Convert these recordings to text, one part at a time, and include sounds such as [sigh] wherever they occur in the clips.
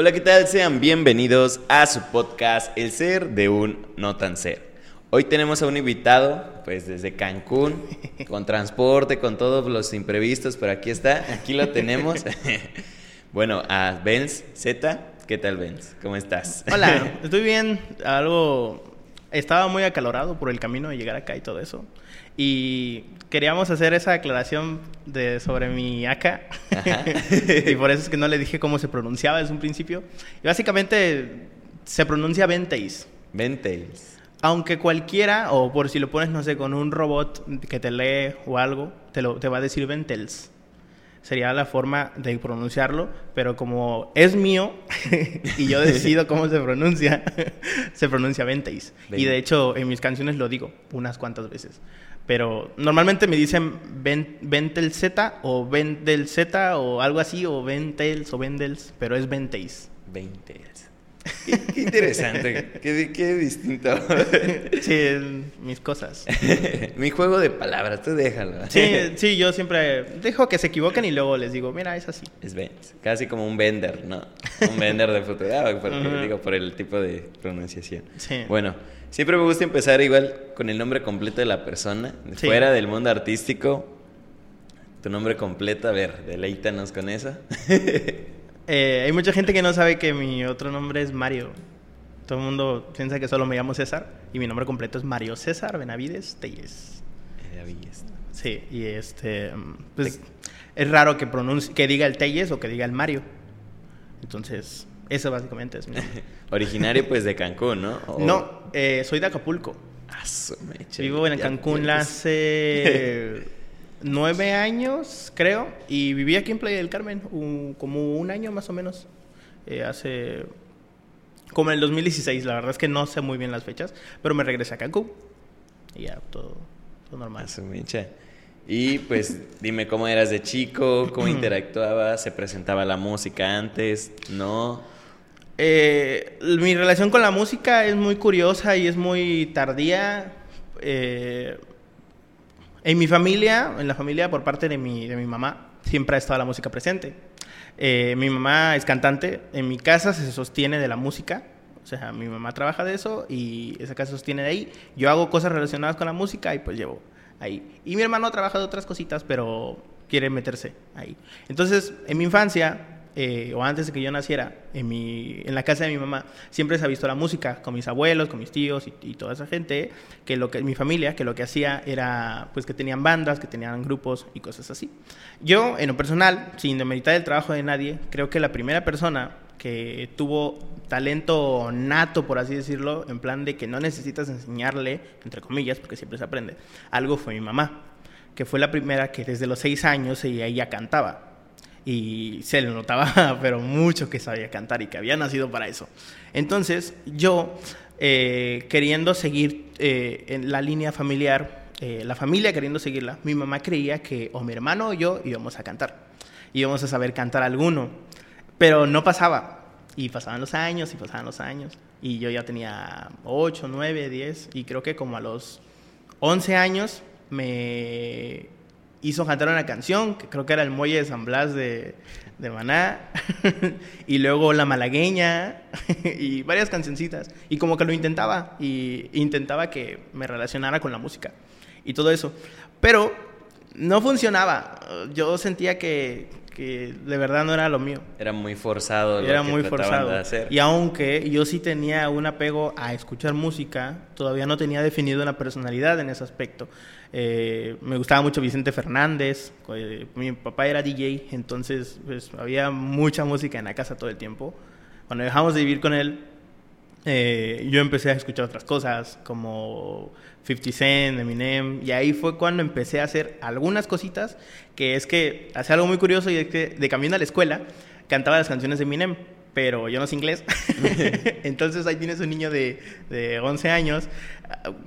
Hola, ¿qué tal? Sean bienvenidos a su podcast El Ser de un No Tan Ser. Hoy tenemos a un invitado, pues desde Cancún, [laughs] con transporte, con todos los imprevistos, pero aquí está, aquí lo tenemos. [laughs] [laughs] bueno, a Benz Z. ¿Qué tal, Benz? ¿Cómo estás? Hola, estoy bien. Algo. Estaba muy acalorado por el camino de llegar acá y todo eso. Y queríamos hacer esa aclaración de, sobre mi AK. [laughs] y por eso es que no le dije cómo se pronunciaba desde un principio. Y básicamente se pronuncia Venteis. Venteis. Aunque cualquiera, o por si lo pones, no sé, con un robot que te lee o algo, te, lo, te va a decir Ventels. Sería la forma de pronunciarlo, pero como es mío [laughs] y yo decido cómo se pronuncia, [laughs] se pronuncia Venteis. Y de hecho, en mis canciones lo digo unas cuantas veces. Pero normalmente me dicen Ventel Z o Vendel Z o algo así, o Ventels o Vendels, pero es Venteis. Ventels. Qué, interesante, qué, distinto. [laughs] sí, mis cosas. [laughs] Mi juego de palabras, tú déjalo. Sí, sí, yo siempre dejo que se equivoquen y luego les digo, mira, es así. Es Benz, casi como un vender, ¿no? Un vender de futuro, ah, digo, por el tipo de pronunciación. Sí. Bueno, siempre me gusta empezar igual con el nombre completo de la persona, fuera del mundo artístico. Tu nombre completo, a ver, deleítanos con eso. [laughs] Eh, hay mucha gente que no sabe que mi otro nombre es Mario. Todo el mundo piensa que solo me llamo César y mi nombre completo es Mario César Benavides Telles. Benavides. Sí, y este, pues es raro que pronuncie, que diga el Telles o que diga el Mario. Entonces, eso básicamente es mi. [laughs] Originario pues de Cancún, ¿no? No, eh, soy de Acapulco. Ah, Vivo en Cancún hace [laughs] nueve años, creo, y viví aquí en Playa del Carmen, como un año más o menos, eh, hace... como en el 2016, la verdad es que no sé muy bien las fechas, pero me regresé a Cancún y ya, todo, todo normal. Y pues [laughs] dime cómo eras de chico, cómo interactuabas, se presentaba la música antes, ¿no? Eh, mi relación con la música es muy curiosa y es muy tardía. Eh, en mi familia, en la familia por parte de mi, de mi mamá, siempre ha estado la música presente. Eh, mi mamá es cantante, en mi casa se sostiene de la música, o sea, mi mamá trabaja de eso y esa casa se sostiene de ahí. Yo hago cosas relacionadas con la música y pues llevo ahí. Y mi hermano trabaja de otras cositas, pero quiere meterse ahí. Entonces, en mi infancia, eh, o antes de que yo naciera, en, mi, en la casa de mi mamá, siempre se ha visto la música con mis abuelos, con mis tíos y, toda esa gente, que lo que mi familia, que lo que hacía era, pues que tenían bandas, que tenían grupos y cosas así. Yo, en lo personal, sin demeritar el trabajo de nadie, creo que la primera persona que tuvo talento nato, por así decirlo, en plan de que no necesitas enseñarle, entre comillas, porque siempre se aprende, algo fue mi mamá, que fue la primera que desde los seis años ella cantaba y se le notaba, [laughs] pero mucho que sabía cantar y que había nacido para eso. Entonces, yo, eh, queriendo seguir eh, en la línea familiar, eh, la familia queriendo seguirla, mi mamá creía que o mi hermano o yo íbamos a cantar, íbamos a saber cantar alguno, pero no pasaba. Y pasaban los años y pasaban los años. Y yo ya tenía 8, 9, 10 y creo que como a los 11 años me hizo cantar una canción, que creo que era el Muelle de San Blas de, de Maná, [laughs] y luego La Malagueña, [laughs] y varias cancioncitas. Y como que lo intentaba, y intentaba que me relacionara con la música, y todo eso. Pero no funcionaba. Yo sentía que, que de verdad no era lo mío. Era muy forzado. Lo era muy forzado. De hacer. Y aunque yo sí tenía un apego a escuchar música, todavía no tenía definido una personalidad en ese aspecto. Eh, me gustaba mucho Vicente Fernández, eh, mi papá era DJ, entonces pues, había mucha música en la casa todo el tiempo. Cuando dejamos de vivir con él, eh, yo empecé a escuchar otras cosas como 50 Cent, Eminem, y ahí fue cuando empecé a hacer algunas cositas, que es que hacía algo muy curioso y es que de camino a la escuela cantaba las canciones de Eminem pero yo no sé inglés. [laughs] Entonces ahí tienes un niño de, de 11 años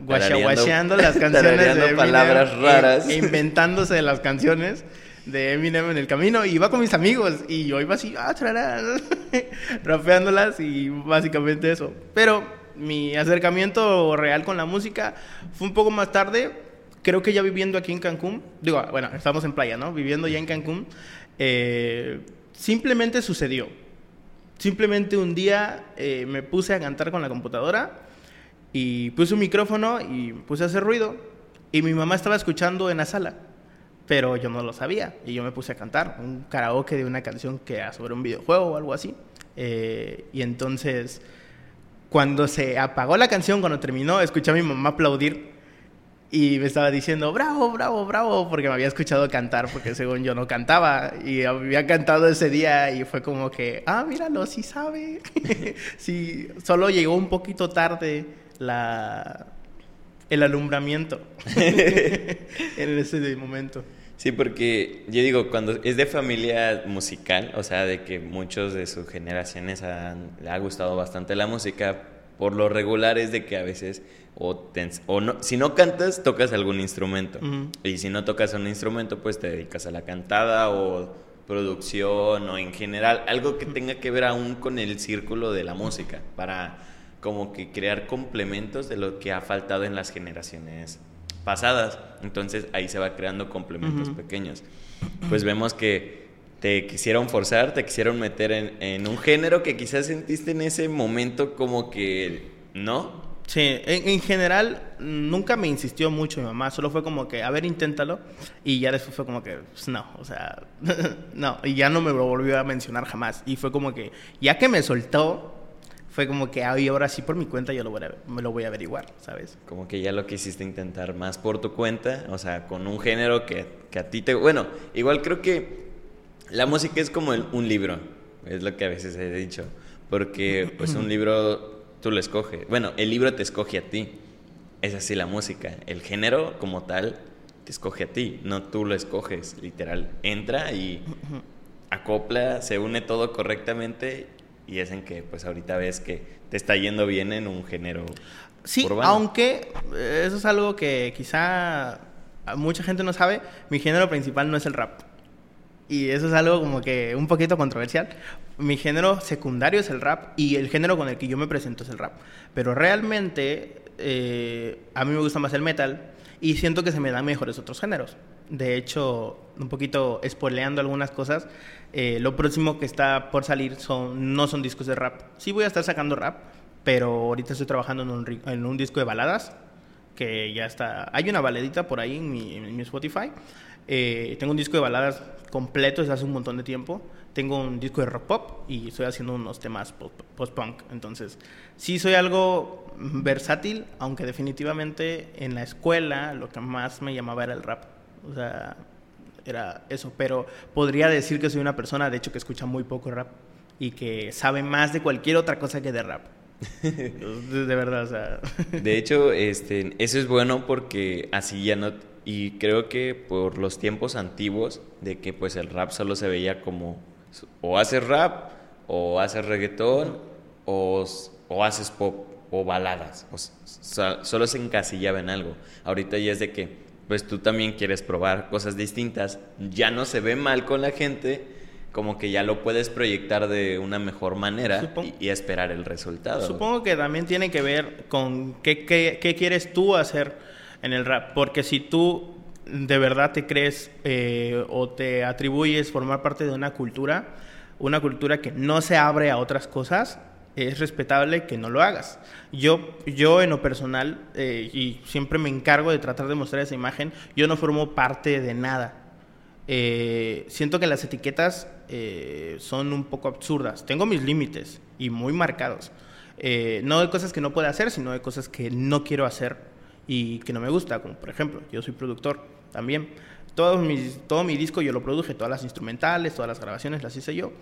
guachaguacheando las [laughs] canciones de palabras raras. E, inventándose las canciones de Eminem en el camino y iba con mis amigos y yo iba así, ah, [laughs] rapeándolas y básicamente eso. Pero mi acercamiento real con la música fue un poco más tarde, creo que ya viviendo aquí en Cancún, digo, bueno, estamos en playa, ¿no? Viviendo ya en Cancún, eh, simplemente sucedió simplemente un día eh, me puse a cantar con la computadora y puse un micrófono y puse a hacer ruido y mi mamá estaba escuchando en la sala, pero yo no lo sabía y yo me puse a cantar un karaoke de una canción que era sobre un videojuego o algo así. Eh, y entonces, cuando se apagó la canción, cuando terminó, escuché a mi mamá aplaudir y me estaba diciendo, bravo, bravo, bravo, porque me había escuchado cantar, porque según yo no cantaba, y había cantado ese día y fue como que, ah, míralo, sí sabe. [laughs] sí, solo llegó un poquito tarde la, el alumbramiento [laughs] en ese momento. Sí, porque yo digo, cuando es de familia musical, o sea, de que muchos de sus generaciones le ha gustado bastante la música, por lo regular es de que a veces o, o no, si no cantas, tocas algún instrumento. Y si no tocas un instrumento, pues te dedicas a la cantada o producción o en general algo que tenga que ver aún con el círculo de la música para como que crear complementos de lo que ha faltado en las generaciones pasadas. Entonces ahí se va creando complementos pequeños. Pues vemos que te quisieron forzar, te quisieron meter en, en, un género que quizás sentiste en ese momento como que no. Sí, en, general nunca me insistió mucho mi mamá, solo fue como que, a ver, inténtalo. Y ya después fue como que, pues, no, o sea, [laughs] no, y ya no me lo volvió a mencionar jamás. Y fue como que, ya que me soltó, fue como que ahora sí por mi cuenta yo lo voy a, me lo voy a averiguar, ¿sabes? Como que ya lo quisiste intentar más por tu cuenta, o sea, con un género que, que a ti te... Bueno, igual creo que la música es como un libro, es lo que a veces he dicho, porque pues un [clears throat] libro tú lo escoges, bueno, el libro te escoge a ti, es así la música, el género como tal te escoge a ti, no tú lo escoges, literal, entra y acopla, se une todo correctamente y es en que pues ahorita ves que te está yendo bien en un género. Sí, aunque eh, eso es algo que quizá mucha gente no sabe, mi género principal no es el rap. Y eso es algo como que un poquito controversial. Mi género secundario es el rap y el género con el que yo me presento es el rap. Pero realmente eh, a mí me gusta más el metal y siento que se me dan mejores otros géneros. De hecho, un poquito spoileando algunas cosas, eh, lo próximo que está por salir son, no son discos de rap. Sí voy a estar sacando rap, pero ahorita estoy trabajando en un, en un disco de baladas, que ya está... Hay una baladita por ahí en mi, en mi Spotify. Eh, tengo un disco de baladas completo desde hace un montón de tiempo. Tengo un disco de rock pop y estoy haciendo unos temas post-punk. Entonces, sí soy algo versátil, aunque definitivamente en la escuela lo que más me llamaba era el rap. O sea, era eso, pero podría decir que soy una persona, de hecho, que escucha muy poco rap y que sabe más de cualquier otra cosa que de rap. [laughs] de verdad, o sea. De hecho, este, eso es bueno porque así ya no. Y creo que por los tiempos antiguos, de que pues el rap solo se veía como o haces rap, o haces reggaetón, o, o haces pop, o baladas. O solo se encasillaba en algo. Ahorita ya es de que pues tú también quieres probar cosas distintas, ya no se ve mal con la gente, como que ya lo puedes proyectar de una mejor manera y, esperar el resultado. Supongo que también tiene que ver con qué, qué, quieres tú hacer en el rap, porque si tú de verdad te crees eh, o te atribuyes formar parte de una cultura, una cultura que no se abre a otras cosas, es respetable que no lo hagas. Yo, yo en lo personal, eh, y siempre me encargo de tratar de mostrar esa imagen, yo no formo parte de nada. Eh, siento que las etiquetas eh, son un poco absurdas. Tengo mis límites y muy marcados. no de cosas que no puedo hacer, sino de cosas que no quiero hacer y que no me gusta. Como por ejemplo, yo soy productor también. Todo, mis, todo mi disco yo lo produje, todas las instrumentales, todas las grabaciones las hice yo.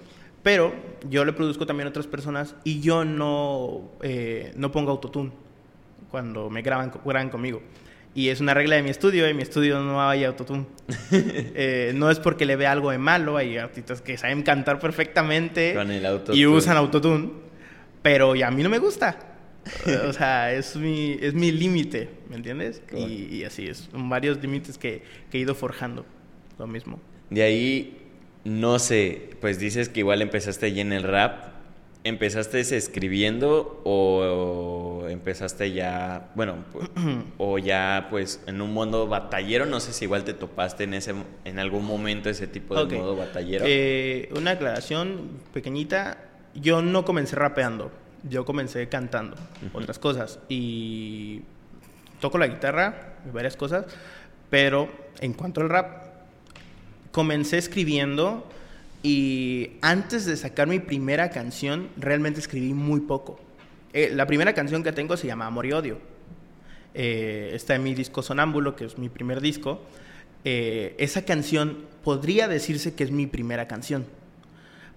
Pero yo le produzco también a otras personas y yo no, eh, no pongo autotune cuando me graban, graban conmigo. Y es una regla de mi estudio, en mi estudio no hay autotune. [laughs] eh, no es porque le vea algo de malo, hay artistas que saben cantar perfectamente y usan autotune, pero a mí no me gusta. [laughs] o sea, es mi, es mi límite, ¿me entiendes? Y, y, así es, son varios límites que, que he ido forjando, lo mismo. De ahí no sé, pues dices que igual empezaste allí en el rap. ¿Empezaste escribiendo o, empezaste ya, bueno, [clears throat] o ya pues en un modo batallero? No sé si igual te topaste en ese en algún momento ese tipo de modo batallero. Eh, una aclaración pequeñita. yo no comencé rapeando, yo comencé cantando otras cosas y toco la guitarra y varias cosas, pero en cuanto al rap, comencé escribiendo y antes de sacar mi primera canción, realmente escribí muy poco. Eh, la primera canción que tengo se llama Amor y Odio. Eh, está en mi disco Sonámbulo, que es mi primer disco. Eh, esa canción podría decirse que es mi primera canción,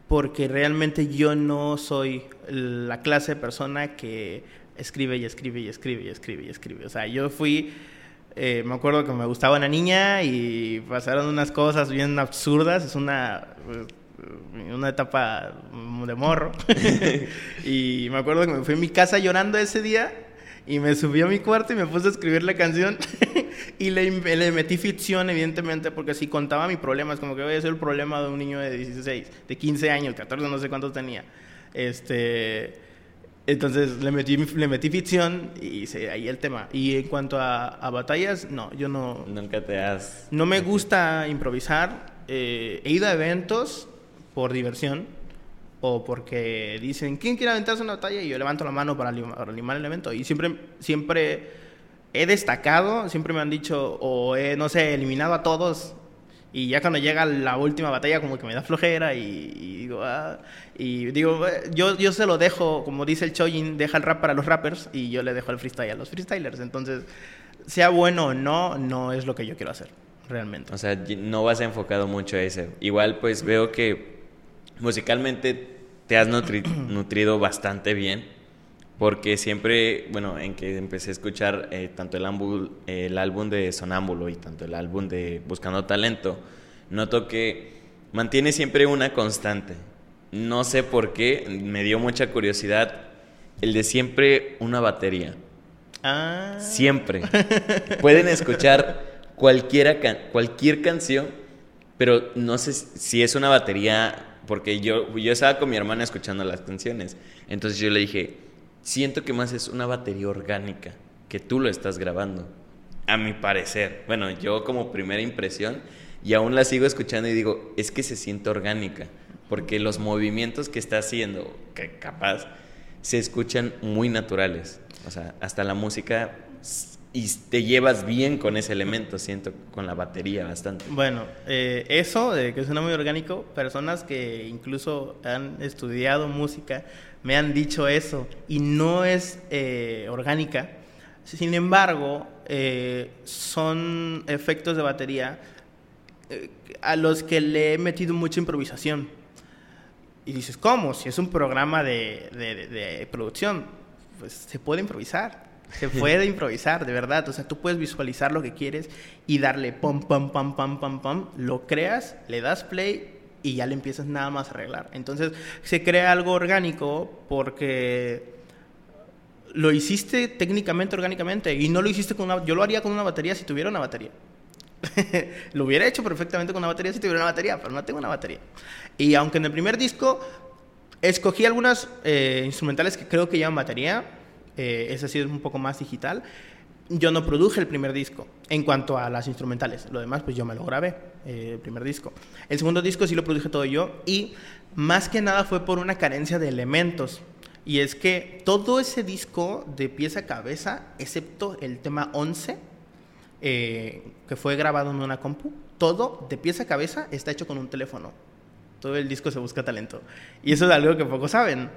porque realmente yo no soy la clase de persona que escribe y escribe y escribe y escribe y escribe. O sea, yo fui, eh, me acuerdo que me gustaba una niña y pasaron unas cosas bien absurdas, es una, eh, una etapa de morro. [laughs] [laughs] y me acuerdo que me fui a mi casa llorando ese día y me subí a mi cuarto y me puse a escribir la canción [laughs] y le, le, metí ficción, evidentemente, porque si contaba mi problema, es como que voy a ser el problema de un niño de 16, de 15 años, 14, no sé cuántos tenía. Este, entonces le metí, le metí ficción y se, ahí el tema. Y en cuanto a, batallas, no, yo no... Nunca te has... No me gusta improvisar. Eh, he ido a eventos por diversión o porque dicen, ¿quién quiere aventarse una batalla? Y yo levanto la mano para, animar el evento. Y siempre, siempre he destacado, siempre me han dicho, o he, no sé, eliminado a todos. Y ya cuando llega la última batalla, como que me da flojera y, digo, ah, y digo, yo, yo se lo dejo, como dice el Chojin, deja el rap para los rappers y yo le dejo el freestyle a los freestylers. Entonces, sea bueno o no, no es lo que yo quiero hacer, realmente. O sea, no vas enfocado mucho a eso. Igual, pues veo que musicalmente te has [clears throat] nutrido bastante bien, porque siempre, bueno, en que empecé a escuchar eh, tanto el, el álbum de Sonámbulo y tanto el álbum de Buscando Talento, noto que mantiene siempre una constante. No sé por qué, me dio mucha curiosidad el de siempre una batería. Ah. Siempre. [laughs] Pueden escuchar cualquiera cualquier canción, pero no sé si es una batería porque yo, yo estaba con mi hermana escuchando las canciones. Entonces yo le dije, siento que más es una batería orgánica, que tú lo estás grabando. A mi parecer. Bueno, yo como primera impresión, y aún la sigo escuchando y digo, es que se siente orgánica, porque los movimientos que está haciendo, que capaz, se escuchan muy naturales. O sea, hasta la música y te llevas bien con ese elemento, siento, con la batería bastante. Bueno, eh, eso de que suena muy orgánico, personas que incluso han estudiado música me han dicho eso y no es eh, orgánica. Sin embargo, eh, son efectos de batería a los que le he metido mucha improvisación. Y dices, ¿cómo? Si es un programa de, de producción, pues se puede improvisar se puede improvisar, de verdad. O sea, tú puedes visualizar lo que quieres y darle pam, pam, pam, pam, pam, pam. Lo creas, le das play y ya le empiezas nada más a arreglar. Entonces, se crea algo orgánico porque lo hiciste técnicamente, orgánicamente. Y no lo hiciste con una... Yo lo haría con una batería si tuviera una batería. [laughs] lo hubiera hecho perfectamente con una batería si tuviera una batería, pero no tengo una batería. Y aunque en el primer disco escogí algunas eh, instrumentales que creo que llevan batería, eh, ese es un poco más digital. Yo no produje el primer disco en cuanto a las instrumentales. Lo demás, pues yo me lo grabé, eh, el primer disco. El segundo disco sí lo produje todo yo y más que nada fue por una carencia de elementos. Y es que todo ese disco de pieza a cabeza, excepto el tema 11, eh, que fue grabado en una compu, todo de pieza a cabeza está hecho con un teléfono. Todo el disco se busca talento. Y eso es algo que pocos saben.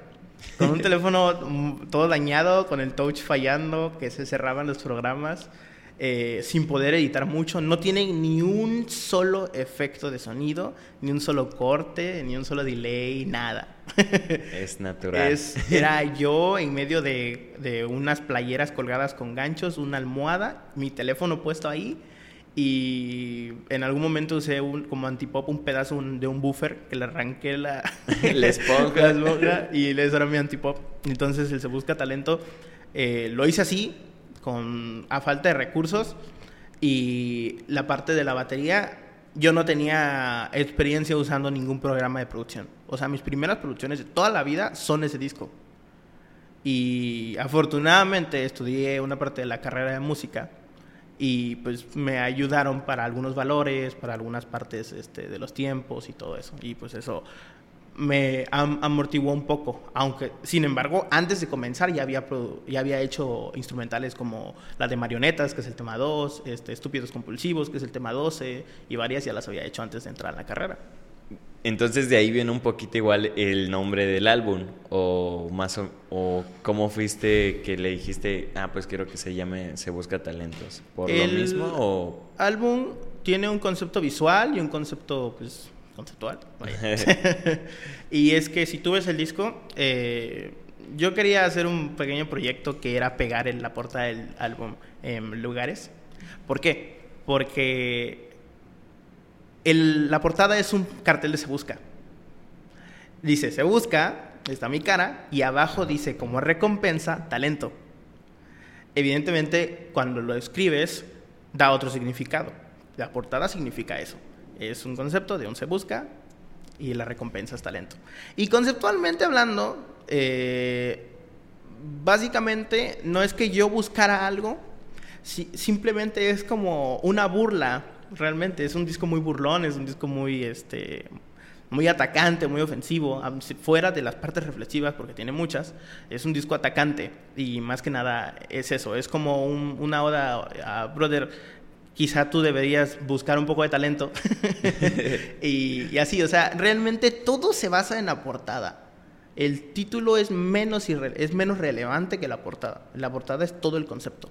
Con un teléfono mm, todo dañado, con el touch fallando, que se cerraban los programas, eh, sin poder editar mucho. No tiene ni un solo efecto de sonido, ni un solo corte, ni un solo delay, nada. [laughs] Es natural. era yo en medio de, de unas playeras colgadas con ganchos, una almohada, mi teléfono puesto ahí y en algún momento usé un, como antipop un pedazo de un buffer que le arranqué la, [laughs] [laughs] la esponja. y eso era mi antipop. Entonces el Se Busca Talento eh, lo hice así, con, a falta de recursos. Y la parte de la batería, yo no tenía experiencia usando ningún programa de producción. O sea, mis primeras producciones de toda la vida son ese disco. Y afortunadamente estudié una parte de la carrera de música y pues me ayudaron para algunos valores, para algunas partes este, de los tiempos y todo eso. Y pues eso me amortiguó un poco, aunque sin embargo antes de comenzar ya había, ya había hecho instrumentales como la de marionetas, que es el tema 2, este, Estúpidos Compulsivos, que es el tema 12, y varias ya las había hecho antes de entrar en la carrera. Entonces de ahí viene un poquito igual el nombre del álbum o más o, cómo fuiste que le dijiste, ah, pues quiero que se llame Se busca talentos. ¿Por lo mismo o álbum tiene un concepto visual y un concepto pues conceptual. [laughs] [laughs] y es que si tú ves el disco, eh, yo quería hacer un pequeño proyecto que era pegar en la portada del álbum en lugares. ¿Por qué? Porque la portada es un cartel de Se Busca. Dice Se Busca, está mi cara, y abajo dice como recompensa, talento. Evidentemente, cuando lo escribes, da otro significado. La portada significa eso. Es un concepto de un se busca y la recompensa es talento. Y conceptualmente hablando, eh, básicamente no es que yo buscara algo, simplemente es como una burla, realmente. Es un disco muy burlón, es un disco muy, este, muy atacante, muy ofensivo, fuera de las partes reflexivas, porque tiene muchas, es un disco atacante y más que nada es eso, es como una oda a Brother, quizá tú deberías buscar un poco de talento. [laughs] y, así, o sea, realmente todo se basa en la portada. El título es menos, es menos relevante que la portada. La portada es todo el concepto.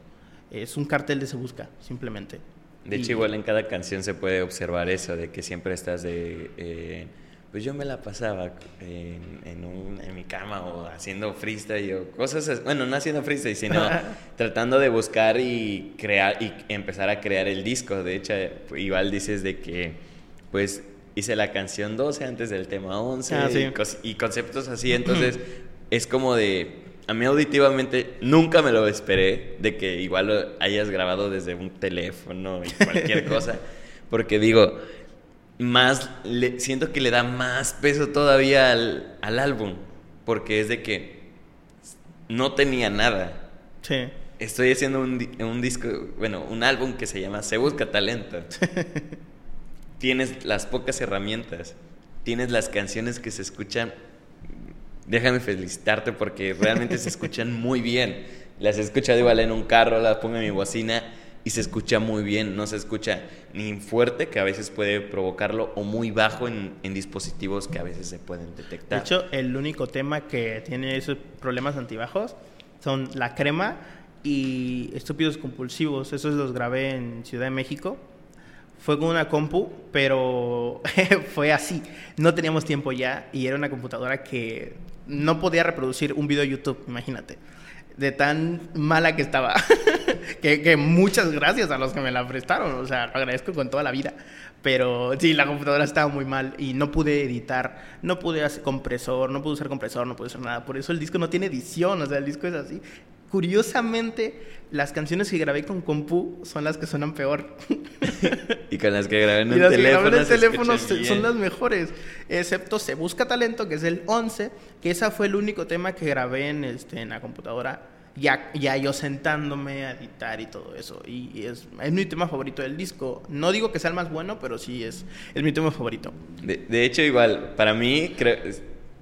Es un cartel de se busca, simplemente. De hecho, igual en cada canción se puede observar eso, de que siempre estás de... Eh, pues yo me la pasaba en, un, en mi cama o haciendo freestyle o cosas, bueno, no haciendo freestyle, sino [laughs] tratando de buscar y crear y empezar a crear el disco. De hecho, igual dices de que, pues, hice la canción 12 antes del tema 11 ah, y, conceptos así, entonces [clears throat] es como de, a mí auditivamente nunca me lo esperé de que igual lo hayas grabado desde un teléfono y cualquier [laughs] cosa, porque digo, más le, siento que le da más peso todavía al, álbum, porque es de que no tenía nada. Sí. Estoy haciendo un, un disco, bueno, un álbum que se llama Se Busca Talento. [laughs] tienes las pocas herramientas, tienes las canciones que se escuchan. Déjame felicitarte porque realmente se escuchan muy bien. Las he escuchado igual en un carro, las pongo en mi bocina y se escucha muy bien, no se escucha ni fuerte, que a veces puede provocarlo, o muy bajo en, dispositivos que a veces se pueden detectar. De hecho, el único tema que tiene esos problemas antibajos son la crema y estúpidos compulsivos. Esos los grabé en Ciudad de México. Fue con una compu, pero [laughs] fue así. No teníamos tiempo ya y era una computadora que no podía reproducir un video de YouTube, imagínate de tan mala que estaba. [laughs] que, muchas gracias a los que me la prestaron. O sea, lo agradezco con toda la vida. Pero sí, la computadora estaba muy mal y no pude editar, no pude hacer compresor, no pude usar compresor, no pude hacer nada. Por eso el disco no tiene edición, o sea, el disco es así. Curiosamente, las canciones que grabé con compu son las que suenan peor. [laughs] y con las que grabé en el teléfono. en teléfono son las mejores. Excepto Se Busca Talento, que es el 11, que ese fue el único tema que grabé en, este, en la computadora ya, ya yo sentándome a editar y todo eso. Y es, es mi tema favorito del disco. No digo que sea el más bueno, pero sí es, es mi tema favorito. De, hecho, igual, para mí, creo,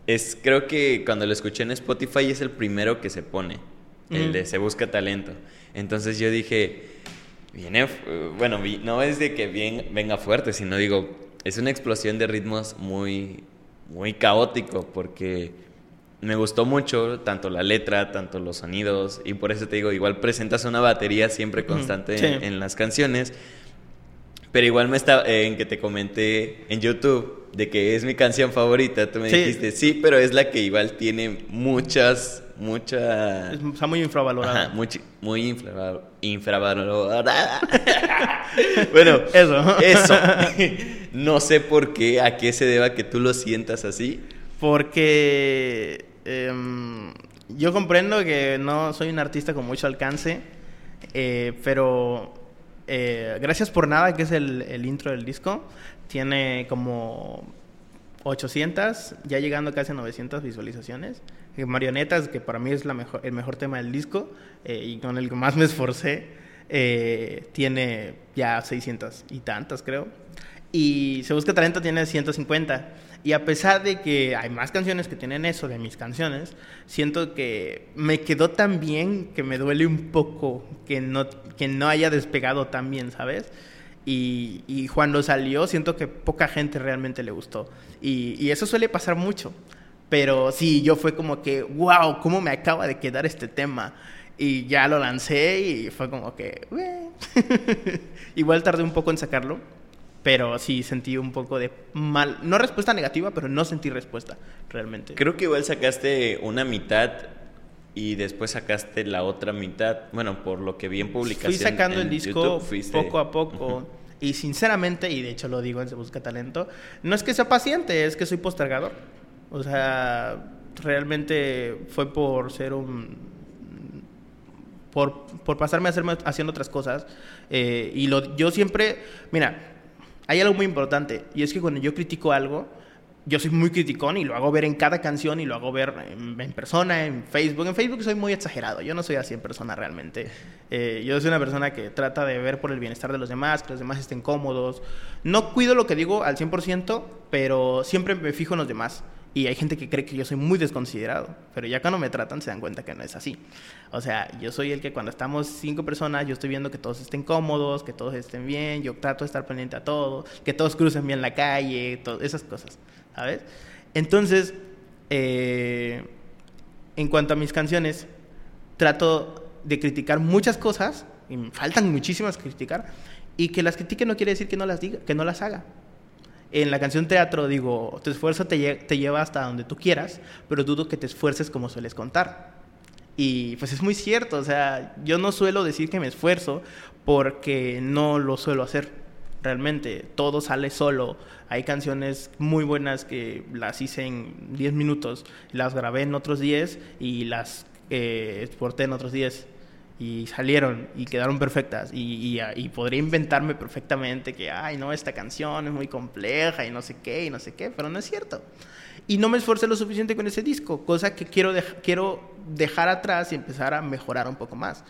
es, creo que cuando lo escuché en Spotify es el primero que se pone, el de Se Busca Talento. Entonces yo dije, viene, bueno, no es de que bien, venga fuerte, sino digo, es una explosión de ritmos muy, muy caótico, porque me gustó mucho tanto la letra, tanto los sonidos, y por eso te digo, igual presentas una batería siempre constante en, las canciones. Pero igual me está eh, en que te comenté en YouTube de que es mi canción favorita, tú me dijiste, sí, pero es la que igual tiene muchas, muchas... Está muy infravalorada. muy, muy infravalorada. [laughs] bueno, eso. Eso. [laughs] no sé por qué, a qué se deba que tú lo sientas así. Porque Em, yo comprendo que no soy un artista con mucho alcance, eh, pero eh, Gracias por Nada, que es el, intro del disco, tiene como 800, ya llegando casi a 900 visualizaciones. Eh, marionetas, que para mí es el mejor tema del disco y con el que más me esforcé, tiene ya 600 y tantas, creo. Y Se Busca Talento tiene 150. Y a pesar de que hay más canciones que tienen eso de mis canciones, siento que me quedó tan bien que me duele un poco que no, que no haya despegado tan bien, ¿sabes? Y, y cuando salió siento que poca gente realmente le gustó. Y eso suele pasar mucho. Pero sí, yo fue como que, wow, ¿cómo me acaba de quedar este tema? Y ya lo lancé y fue como que, [laughs] igual tardé un poco en sacarlo, pero sí sentí un poco de mal, no respuesta negativa, pero no sentí respuesta realmente. Creo que igual sacaste una mitad y después sacaste la otra mitad, bueno, por lo que vi en publicación. Fui sacando en el disco poco a poco. Y sinceramente, y de hecho lo digo en Se Busca Talento, no es que sea paciente, es que soy postergador. O sea, realmente fue por ser un por, por pasarme a hacerme, haciendo otras cosas. Eh, y lo, yo siempre, mira, hay algo muy importante, y es que cuando yo critico algo, yo soy muy criticón y lo hago ver en cada canción y lo hago ver en, persona, en Facebook. En Facebook soy muy exagerado, yo no soy así en persona realmente. Eh, yo soy una persona que trata de ver por el bienestar de los demás, que los demás estén cómodos. No cuido lo que digo al 100%, pero siempre me fijo en los demás. Y hay gente que cree que yo soy muy desconsiderado, pero ya cuando me tratan se dan cuenta que no es así. O sea, yo soy el que cuando estamos cinco personas, yo estoy viendo que todos estén cómodos, que todos estén bien, yo trato de estar pendiente a todo, que todos crucen bien la calle, todas esas cosas, ¿sabes? Entonces, eh, en cuanto a mis canciones, trato de criticar muchas cosas, y me faltan muchísimas criticar, y que las critique no quiere decir que no las diga, que no las haga en la canción teatro digo, tu esfuerzo te, lleva hasta donde tú quieras, pero dudo que te esfuerces como sueles contar. Y pues es muy cierto, o sea, yo no suelo decir que me esfuerzo porque no lo suelo hacer. Realmente, todo sale solo. Hay canciones muy buenas que las hice en 10 minutos, las grabé en otros 10 y las eh, exporté en otros 10 y salieron y quedaron perfectas y, y, podría inventarme perfectamente que, ay, no, esta canción es muy compleja y no sé qué y no sé qué, pero no es cierto. Y no me esforcé lo suficiente con ese disco, cosa que quiero, quiero dejar atrás y empezar a mejorar un poco más.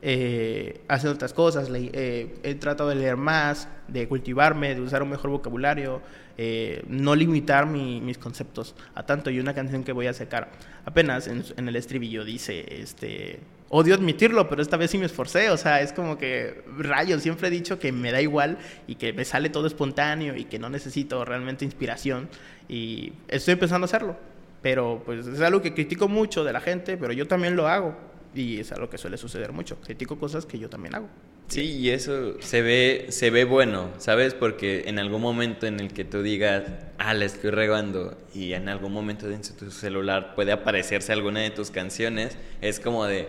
Eh, haciendo otras cosas, eh, he tratado de leer más, de cultivarme, de usar un mejor vocabulario, eh, no limitar mis conceptos a tanto. Y una canción que voy a sacar apenas en, en el estribillo dice, este, odio admitirlo, pero esta vez sí me esforcé, o sea, es como que rayo, siempre he dicho que me da igual y que me sale todo espontáneo y que no necesito realmente inspiración y estoy empezando a hacerlo, pero pues es algo que critico mucho de la gente, pero yo también lo hago y es algo que suele suceder mucho, critico cosas que yo también hago. Sí, y eso se ve, se ve bueno, ¿sabes? Porque en algún momento en el que tú digas, ah, la estoy regando, y en algún momento de tu celular puede aparecerse alguna de tus canciones, es como de,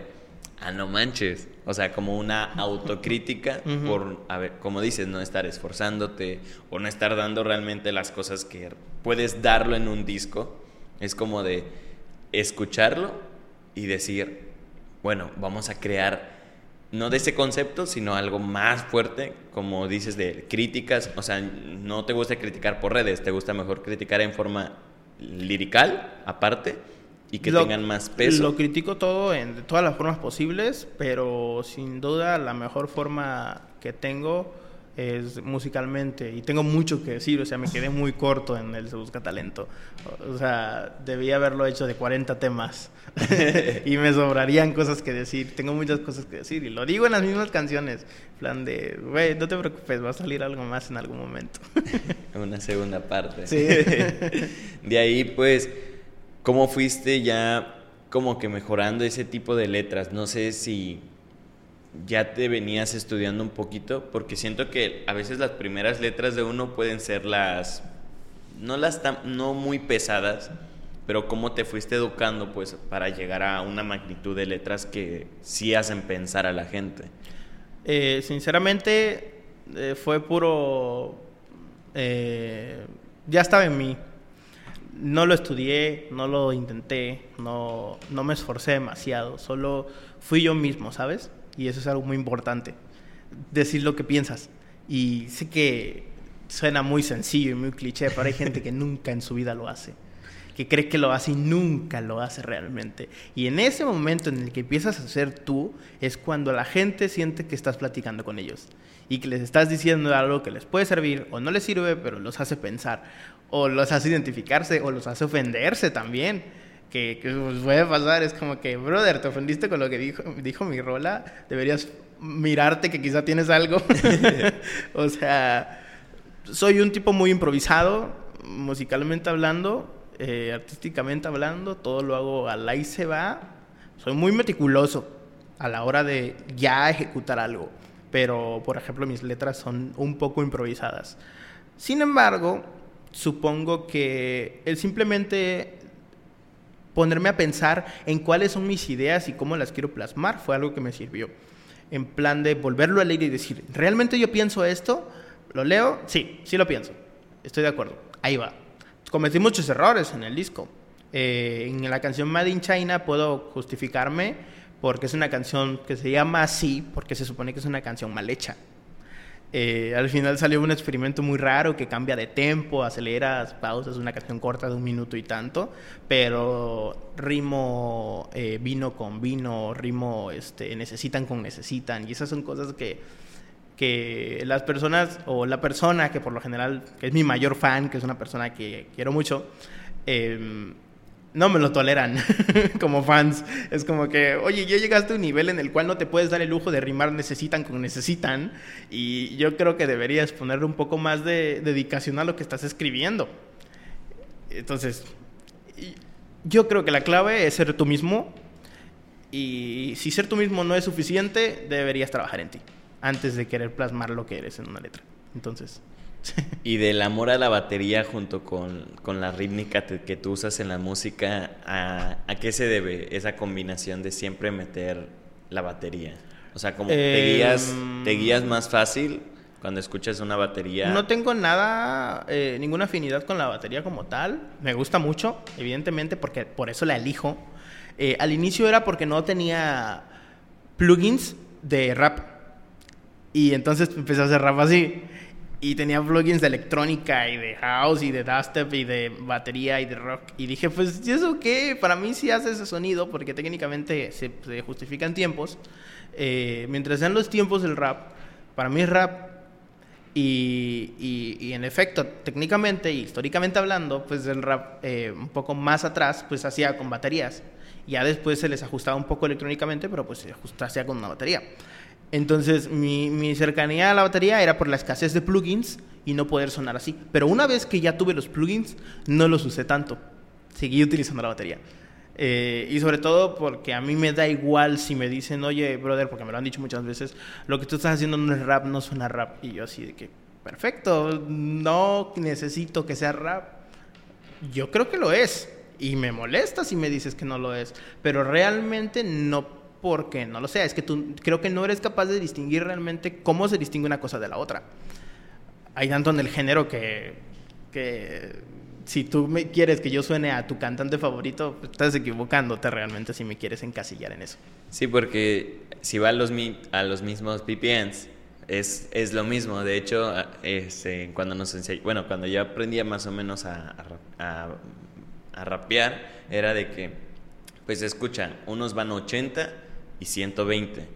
ah, no manches. O sea, como una autocrítica por, a ver, como dices, no estar esforzándote o no estar dando realmente las cosas que puedes darlo en un disco. Es como de escucharlo y decir, bueno, vamos a crear no de ese concepto, sino algo más fuerte, como dices, de críticas. O sea, no te gusta criticar por redes, te gusta mejor criticar en forma lirical, aparte y que tengan más peso. Lo critico todo en todas las formas posibles, pero sin duda la mejor forma que tengo es musicalmente y tengo mucho que decir, o sea, me quedé muy corto en el Se Busca Talento. O sea, debía haberlo hecho de 40 temas [laughs] y me sobrarían cosas que decir. Tengo muchas cosas que decir y lo digo en las mismas canciones. plan de, güey, no te preocupes, va a salir algo más en algún momento. [laughs] Una segunda parte. Sí. [laughs] de ahí, pues ¿Cómo fuiste ya como que mejorando ese tipo de letras? No sé si ya te venías estudiando un poquito, porque siento que a veces las primeras letras de uno pueden ser las, no las tan, no muy pesadas, pero cómo te fuiste educando pues para llegar a una magnitud de letras que sí hacen pensar a la gente. Eh, sinceramente eh, fue puro, eh, ya estaba en mí no lo estudié, no lo intenté, no, no me esforcé demasiado, solo fui yo mismo, ¿sabes? Y eso es algo muy importante, decir lo que piensas. Y sé que suena muy sencillo y muy cliché, pero hay gente que [laughs] nunca en su vida lo hace. Que cree que lo hace y nunca lo hace realmente. Y en ese momento en el que empiezas a ser tú, es cuando la gente siente que estás platicando con ellos y que les estás diciendo algo que les puede servir o no les sirve, pero los hace pensar, o los hace identificarse, o los hace ofenderse también. Que, que puede pasar, es como que, brother, te ofendiste con lo que dijo, dijo mi rola, deberías mirarte que quizá tienes algo. [laughs] [laughs] o sea, soy un tipo muy improvisado, musicalmente hablando, eh, artísticamente hablando, todo lo hago al ahí se va. Soy muy meticuloso a la hora de ya ejecutar algo, pero por ejemplo mis letras son un poco improvisadas. Sin embargo, supongo que el simplemente ponerme a pensar en cuáles son mis ideas y cómo las quiero plasmar fue algo que me sirvió. En plan de volverlo a leer y decir, ¿realmente yo pienso esto? ¿Lo leo? Sí, sí lo pienso. Estoy de acuerdo. Ahí va. Cometí muchos errores en el disco. Eh, en la canción Made in China puedo justificarme porque es una canción que se llama así, porque se supone que es una canción mal hecha. Eh, al final salió un experimento muy raro que cambia de tempo, aceleras, pausas, una canción corta de un minuto y tanto, pero rimo eh, vino con vino, rimo este, necesitan con necesitan, y esas son cosas que, que las personas, o la persona que por lo general, es mi mayor fan, que es una persona que quiero mucho, eh, no me lo toleran [laughs] como fans. Es como que, oye, ya llegaste a un nivel en el cual no te puedes dar el lujo de rimar necesitan con necesitan. Y yo creo que deberías ponerle un poco más de dedicación a lo que estás escribiendo. Entonces, yo creo que la clave es ser tú mismo. Y si ser tú mismo no es suficiente, deberías trabajar en ti antes de querer plasmar lo que eres en una letra. Entonces, y del amor a la batería junto con, la rítmica que tú usas en la música, ¿a, qué se debe esa combinación de siempre meter la batería? O sea, como te, guías, te em, guías más fácil cuando escuchas una batería. No tengo nada, eh, ninguna afinidad con la batería como tal. Me gusta mucho, evidentemente, porque por eso la elijo. Eh, al inicio era porque no tenía plugins de rap. Y entonces empecé a hacer rap así y tenía plugins de electrónica y de house y de dubstep y de batería y de rock. Y dije, pues, ¿y eso qué? Para mí sí hace ese sonido porque técnicamente se, justifican tiempos. Eh, mientras sean los tiempos del rap, para mí es rap. Y, y, en efecto, técnicamente y históricamente hablando, pues el rap eh, un poco más atrás, pues hacía con baterías. Ya después se les ajustaba un poco electrónicamente, pero pues se ajustaba con una batería. Entonces, mi, cercanía a la batería era por la escasez de plugins y no poder sonar así. Pero una vez que ya tuve los plugins, no los usé tanto. Seguí utilizando la batería. Eh, y sobre todo porque a mí me da igual si me dicen, oye, brother, porque me lo han dicho muchas veces, lo que tú estás haciendo no es rap, no suena rap. Y yo así de que, perfecto, no necesito que sea rap. Yo creo que lo es. Y me molesta si me dices que no lo es. Pero realmente no porque no lo sé, es que tú creo que no eres capaz de distinguir realmente cómo se distingue una cosa de la otra. Hay tanto en el género que, que si tú me quieres que yo suene a tu cantante favorito, pues, estás equivocándote realmente si me quieres encasillar en eso. Sí, porque si va a los, mismos VPNs, es, es lo mismo. De hecho, este, cuando nos bueno, cuando yo aprendía más o menos a, a, a rapear, era de que, pues escucha, unos van 80 y 120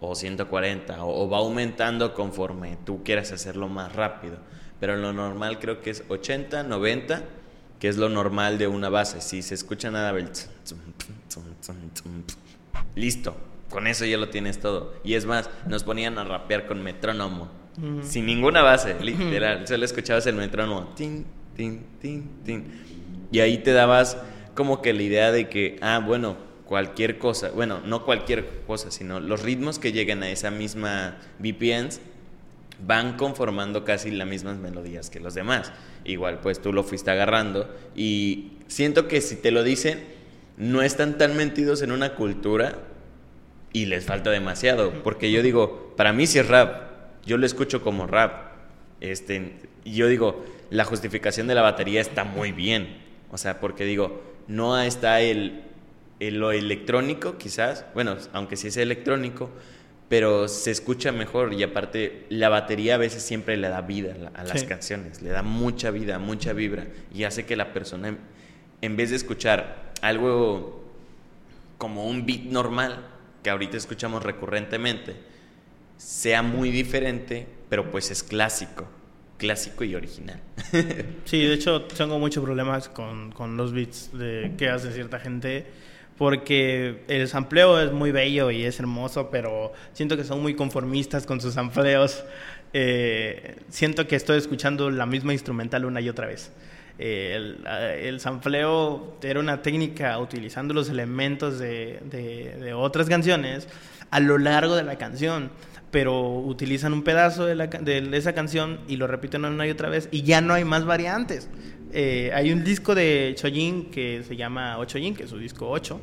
o 140 o, va aumentando conforme tú quieras hacerlo más rápido. Pero lo normal creo que es 80, 90, que es lo normal de una base. Si se escucha nada, listo, con eso ya lo tienes todo. Y es más, nos ponían a rapear con metrónomo, sin ninguna base, [clears throat] literal. Solo escuchabas el metrónomo, tin, tin, tin, tin. Y ahí te dabas como que la idea de que, ah, bueno, cualquier cosa, bueno, no cualquier cosa, sino los ritmos que llegan a esa misma VPNs van conformando casi las mismas melodías que los demás. Igual, pues tú lo fuiste agarrando y siento que si te lo dicen, no están tan metidos en una cultura y les falta demasiado, porque yo digo, para mí sí es rap, yo lo escucho como rap. Este, y yo digo, la justificación de la batería está muy bien. O sea, porque digo, no está el lo electrónico quizás, bueno, aunque sí es electrónico, pero se escucha mejor y aparte la batería a veces siempre le da vida a las canciones, le da mucha vida, mucha vibra y hace que la persona en vez de escuchar algo como un beat normal, que ahorita escuchamos recurrentemente, sea muy diferente, pero pues es clásico, clásico y original. [laughs] sí, de hecho tengo muchos problemas con, con los beats de que hace cierta gente porque el sampleo es muy bello y es hermoso, pero siento que son muy conformistas con sus sampleos. Eh, siento que estoy escuchando la misma instrumental una y otra vez. Eh, el, el, sampleo era una técnica utilizando los elementos de, de, otras canciones a lo largo de la canción, pero utilizan un pedazo de, la, de esa canción y lo repiten una y otra vez y ya no hay más variantes. Eh, hay un disco de Chojin que se llama Ochojin, que es su disco 8.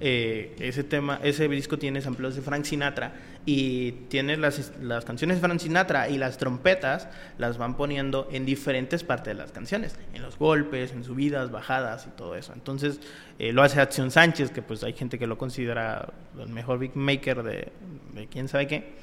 Eh, ese tema, ese disco tiene samples de Frank Sinatra y tiene las, las, canciones de Frank Sinatra y las trompetas las van poniendo en diferentes partes de las canciones, en los golpes, en subidas, bajadas y todo eso. Entonces eh, lo hace Acción Sánchez, que pues hay gente que lo considera el mejor big maker de, de quién sabe qué.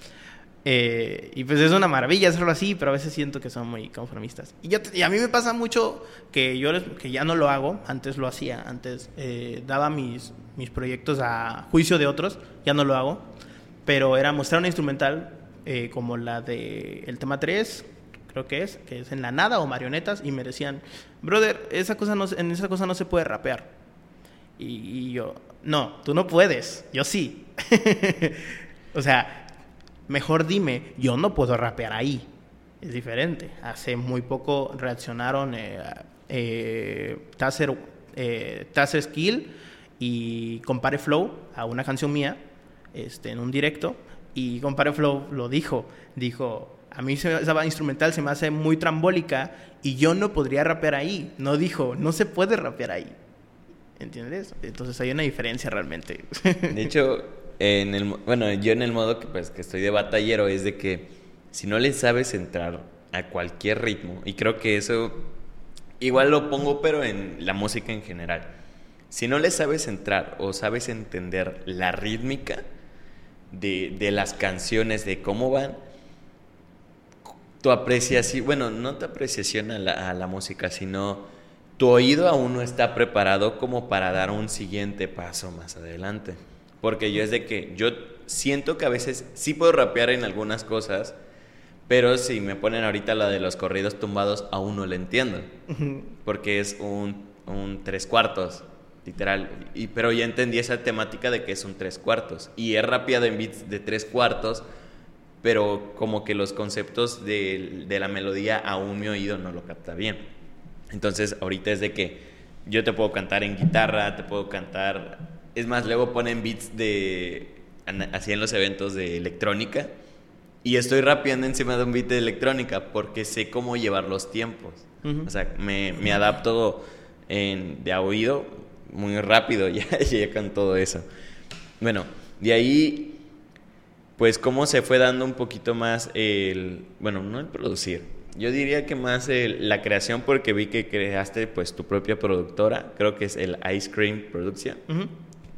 Eh, y pues es una maravilla hacerlo así, pero a veces siento que son muy conformistas. Y, yo, y a mí me pasa mucho que yo que ya no lo hago, antes lo hacía, antes eh, daba mis, mis proyectos a juicio de otros, ya no lo hago, pero era mostrar una instrumental eh, como la de el tema 3, creo que es, que es en la nada o marionetas, y me decían, brother, esa cosa no, en esa cosa no se puede rapear. Y, y yo, no, tú no puedes, yo sí. [laughs] o sea, Mejor dime, yo no puedo rapear ahí. Es diferente. Hace muy poco reaccionaron eh, eh, Taser, eh, Skill y Compare Flow a una canción mía este, en un directo. Y Compare Flow lo dijo. Dijo, a mí esa instrumental se me hace muy trambólica y yo no podría rapear ahí. No dijo, no se puede rapear ahí. ¿Entiendes? Entonces hay una diferencia realmente. De hecho, en el, bueno, yo en el modo que, pues, que estoy de batallero es de que si no le sabes entrar a cualquier ritmo, y creo que eso igual lo pongo, pero en la música en general. Si no le sabes entrar o sabes entender la rítmica de, de las canciones, de cómo van, tu apreciación, bueno, no tu apreciación a la, a la música, sino tu oído aún no está preparado como para dar un siguiente paso más adelante. Porque yo es de que yo siento que a veces sí puedo rapear en algunas cosas, pero si me ponen ahorita la de los corridos tumbados, aún no le entiendo. Porque es un, un tres cuartos, literal. Y, pero ya entendí esa temática de que es un tres cuartos. Y he rapeado en beats de tres cuartos, pero como que los conceptos de, de la melodía aún mi oído no lo capta bien. Entonces ahorita es de que yo te puedo cantar en guitarra, te puedo cantar es más, luego ponen beats de. Así en los eventos de electrónica. Y estoy rapeando encima de un beat de electrónica porque sé cómo llevar los tiempos. O sea, me, me adapto en, de oído muy rápido [laughs] ya, ya con todo eso. Bueno, de ahí, pues cómo se fue dando un poquito más el, bueno, no el producir, yo diría que más el, la creación porque vi que creaste pues tu propia productora, creo que es el Ice Cream Production.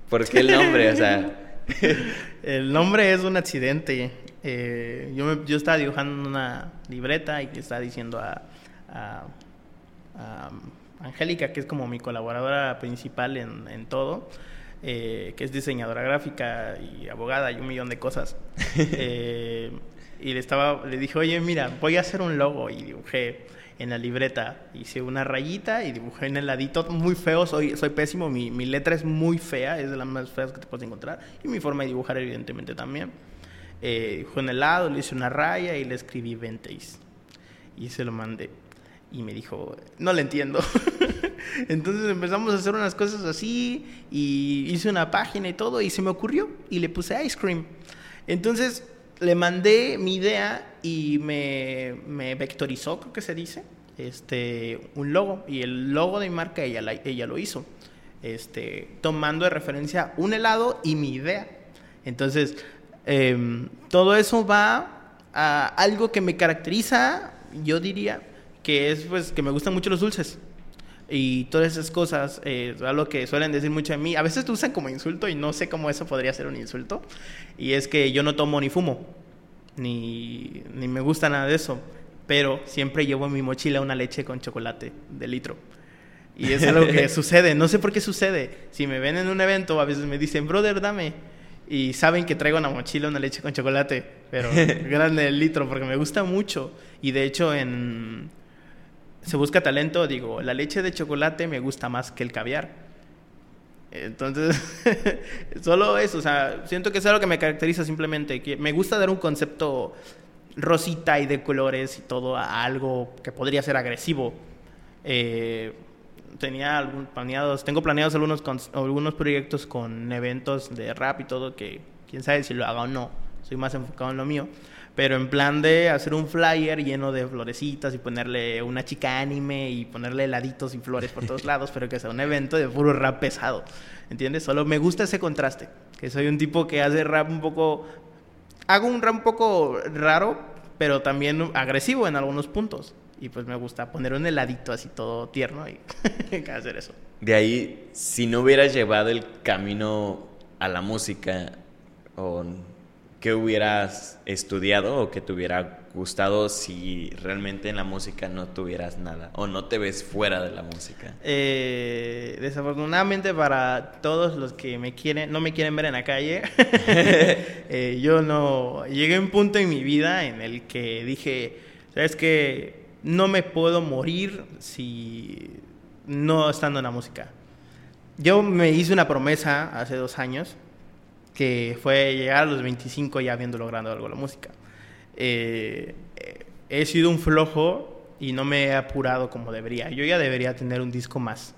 ¿Por qué el nombre? O sea. [laughs] el nombre es un accidente. Eh, yo, yo estaba dibujando una libreta y estaba diciendo a, a, Angélica, que es como mi colaboradora principal en, en todo, eh, que es diseñadora gráfica y abogada y un millón de cosas. [laughs] Eh, y le estaba, le dije, oye, mira, voy a hacer un logo y dibujé en la libreta. Hice una rayita y dibujé en el ladito muy feo. Soy, soy pésimo. Mi, mi letra es muy fea. Es de las más feas que te puedes encontrar. Y mi forma de dibujar, evidentemente, también. Eh, dibujé en el lado, le hice una raya y le escribí venteis. Y se lo mandé. Y me dijo, no le entiendo. [laughs] Entonces empezamos a hacer unas cosas así. Y hice una página y todo. Y se me ocurrió. Y le puse ice cream. Entonces le mandé mi idea y me, me, vectorizó, creo que se dice, este, un logo. Y el logo de mi marca ella, ella lo hizo, este, tomando de referencia un helado y mi idea. Entonces, em, todo eso va a algo que me caracteriza, yo diría, que es pues que me gustan mucho los dulces. Y todas esas cosas, eh, algo que suelen decir mucho de mí, a veces lo usan como insulto y no sé cómo eso podría ser un insulto, y es que yo no tomo ni fumo, ni, ni me gusta nada de eso, pero siempre llevo en mi mochila una leche con chocolate de litro. Y es algo que [laughs] sucede, no sé por qué sucede. Si me ven en un evento, a veces me dicen, brother, dame. Y saben que traigo una mochila, una leche con chocolate, pero [laughs] grande el litro, porque me gusta mucho. Y de hecho, en Se Busca Talento, digo, la leche de chocolate me gusta más que el caviar. Entonces, [laughs] solo eso, o sea, siento que es algo que me caracteriza simplemente, que me gusta dar un concepto rosita y de colores y todo a algo que podría ser agresivo. Eh, tenía algún planeados, tengo planeados algunos, algunos proyectos con eventos de rap y todo que quién sabe si lo haga o no, soy más enfocado en lo mío, pero en plan de hacer un flyer lleno de florecitas y ponerle una chica anime y ponerle heladitos y flores por todos [laughs] lados, pero que sea un evento de puro rap pesado, ¿entiendes? Solo me gusta ese contraste, que soy un tipo que hace rap un poco, hago un rap un poco raro, pero también agresivo en algunos puntos. Y pues me gusta poner un heladito así todo tierno y [laughs] hacer eso. De ahí, si no hubieras llevado el camino a la música, o ¿qué hubieras estudiado o qué te hubiera gustado si realmente en la música no tuvieras nada o no te ves fuera de la música? Eh, desafortunadamente para todos los que me quieren, no me quieren ver en la calle, [laughs] eh, yo no llegué a un punto en mi vida en el que dije, sabes que no me puedo morir si no estando en la música. Yo me hice una promesa hace dos años que fue llegar a los 25 ya habiendo logrado algo la música. Eh, he sido un flojo y no me he apurado como debería. Yo ya debería tener un disco más.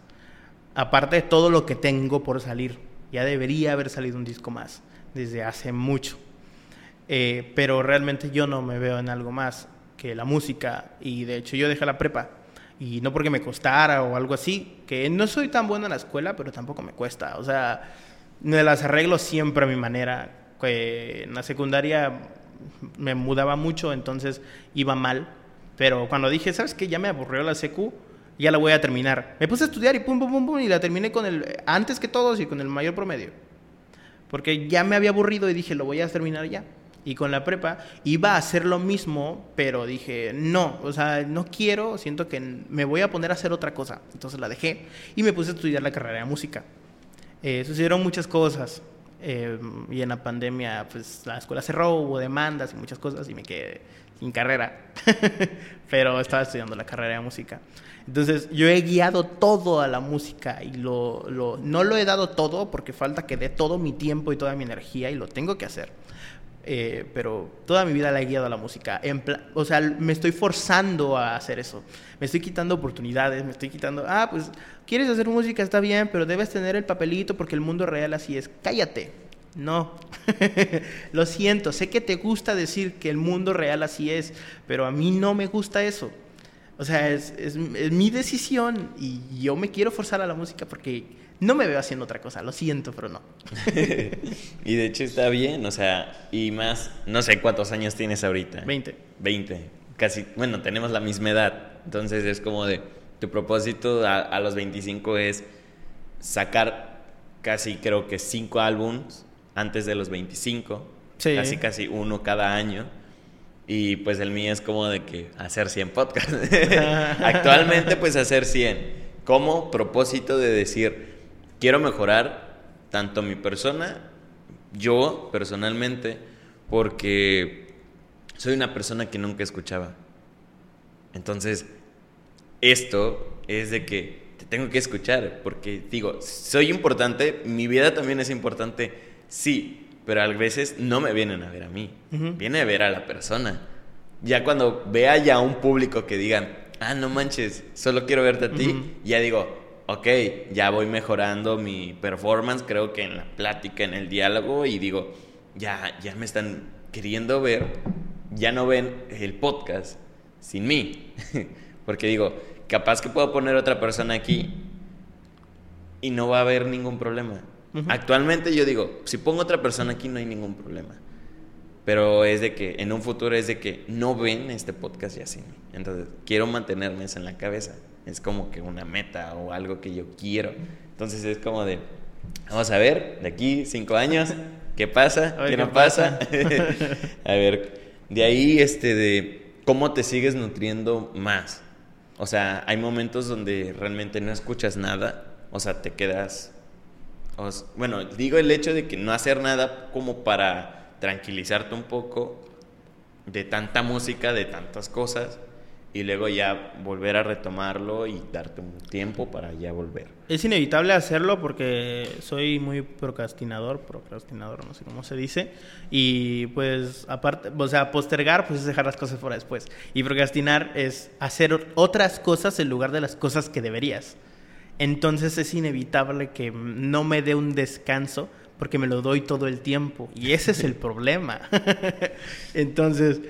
Aparte de todo lo que tengo por salir, ya debería haber salido un disco más desde hace mucho. Eh, pero realmente yo no me veo en algo más que la música y de hecho yo dejé la prepa y no porque me costara o algo así, que no soy tan bueno en la escuela, pero tampoco me cuesta, o sea, me las arreglo siempre a mi manera, en la secundaria me mudaba mucho, entonces iba mal, pero cuando dije, ¿sabes qué? Ya me aburrió la secu, ya la voy a terminar. Me puse a estudiar y pum, pum, pum, pum, y la terminé con el, antes que todos y con el mayor promedio. Porque ya me había aburrido y dije, lo voy a terminar ya y con la prepa iba a hacer lo mismo, pero dije, no, o sea, no quiero, siento que me voy a poner a hacer otra cosa. Entonces la dejé y me puse a estudiar la carrera de música. Eh, sucedieron muchas cosas eh, y en la pandemia pues la escuela cerró, hubo demandas y muchas cosas y me quedé sin carrera, [laughs] pero estaba estudiando la carrera de música. Entonces yo he guiado todo a la música y lo, lo, no lo he dado todo porque falta que dé todo mi tiempo y toda mi energía y lo tengo que hacer eh, pero toda mi vida la he guiado a la música. O sea, me estoy forzando a hacer eso. Me estoy quitando oportunidades, me estoy quitando, ah, pues quieres hacer música, está bien, pero debes tener el papelito porque el mundo real así es. Cállate. No, [laughs] lo siento, sé que te gusta decir que el mundo real así es, pero a mí no me gusta eso. O sea, es, es mi decisión y yo me quiero forzar a la música porque no me veo haciendo otra cosa, lo siento, pero no. [laughs] y de hecho está bien, o sea, y más, no sé cuántos años tienes ahorita. 20. 20. Casi, bueno, tenemos la misma edad. Entonces es como de, tu propósito a, los 25 es sacar casi creo que 5 álbums antes de los 25. Sí. Casi, casi uno cada año. Y pues el mío es como de que hacer 100 podcasts. [laughs] Actualmente pues hacer 100. Como propósito de decir, quiero mejorar tanto mi persona, yo personalmente, porque soy una persona que nunca escuchaba. Entonces, esto es de que te tengo que escuchar, porque digo, soy importante, mi vida también es importante, sí, pero a veces no me vienen a ver a mí, viene a ver a la persona. Ya cuando vea ya un público que digan, ah, no manches, solo quiero verte a ti, ya digo, ok, ya voy mejorando mi performance, creo que en la plática, en el diálogo, y digo, ya, ya me están queriendo ver, ya no ven el podcast sin mí. [laughs] Porque digo, capaz que puedo poner otra persona aquí y no va a haber ningún problema. Actualmente yo digo, si pongo otra persona aquí no hay ningún problema. Pero es de que en un futuro es de que no ven este podcast ya sin mí. Entonces quiero mantenerme eso en la cabeza es como que una meta o algo que yo quiero. Entonces es como de, vamos a ver, de aquí cinco años, ¿qué pasa? ¿Qué, no pasa? [laughs] a ver, de ahí, este, de cómo te sigues nutriendo más. O sea, hay momentos donde realmente no escuchas nada, o sea, te quedas... bueno, digo el hecho de que no hacer nada como para tranquilizarte un poco de tanta música, de tantas cosas, y luego ya volver a retomarlo y darte un tiempo para ya volver. Es inevitable hacerlo porque soy muy procrastinador, procrastinador, no sé cómo se dice, y pues aparte, o sea, postergar pues es dejar las cosas fuera después, y procrastinar es hacer otras cosas en lugar de las cosas que deberías. Entonces es inevitable que no me dé un descanso porque me lo doy todo el tiempo, y ese es el problema. [laughs] Entonces,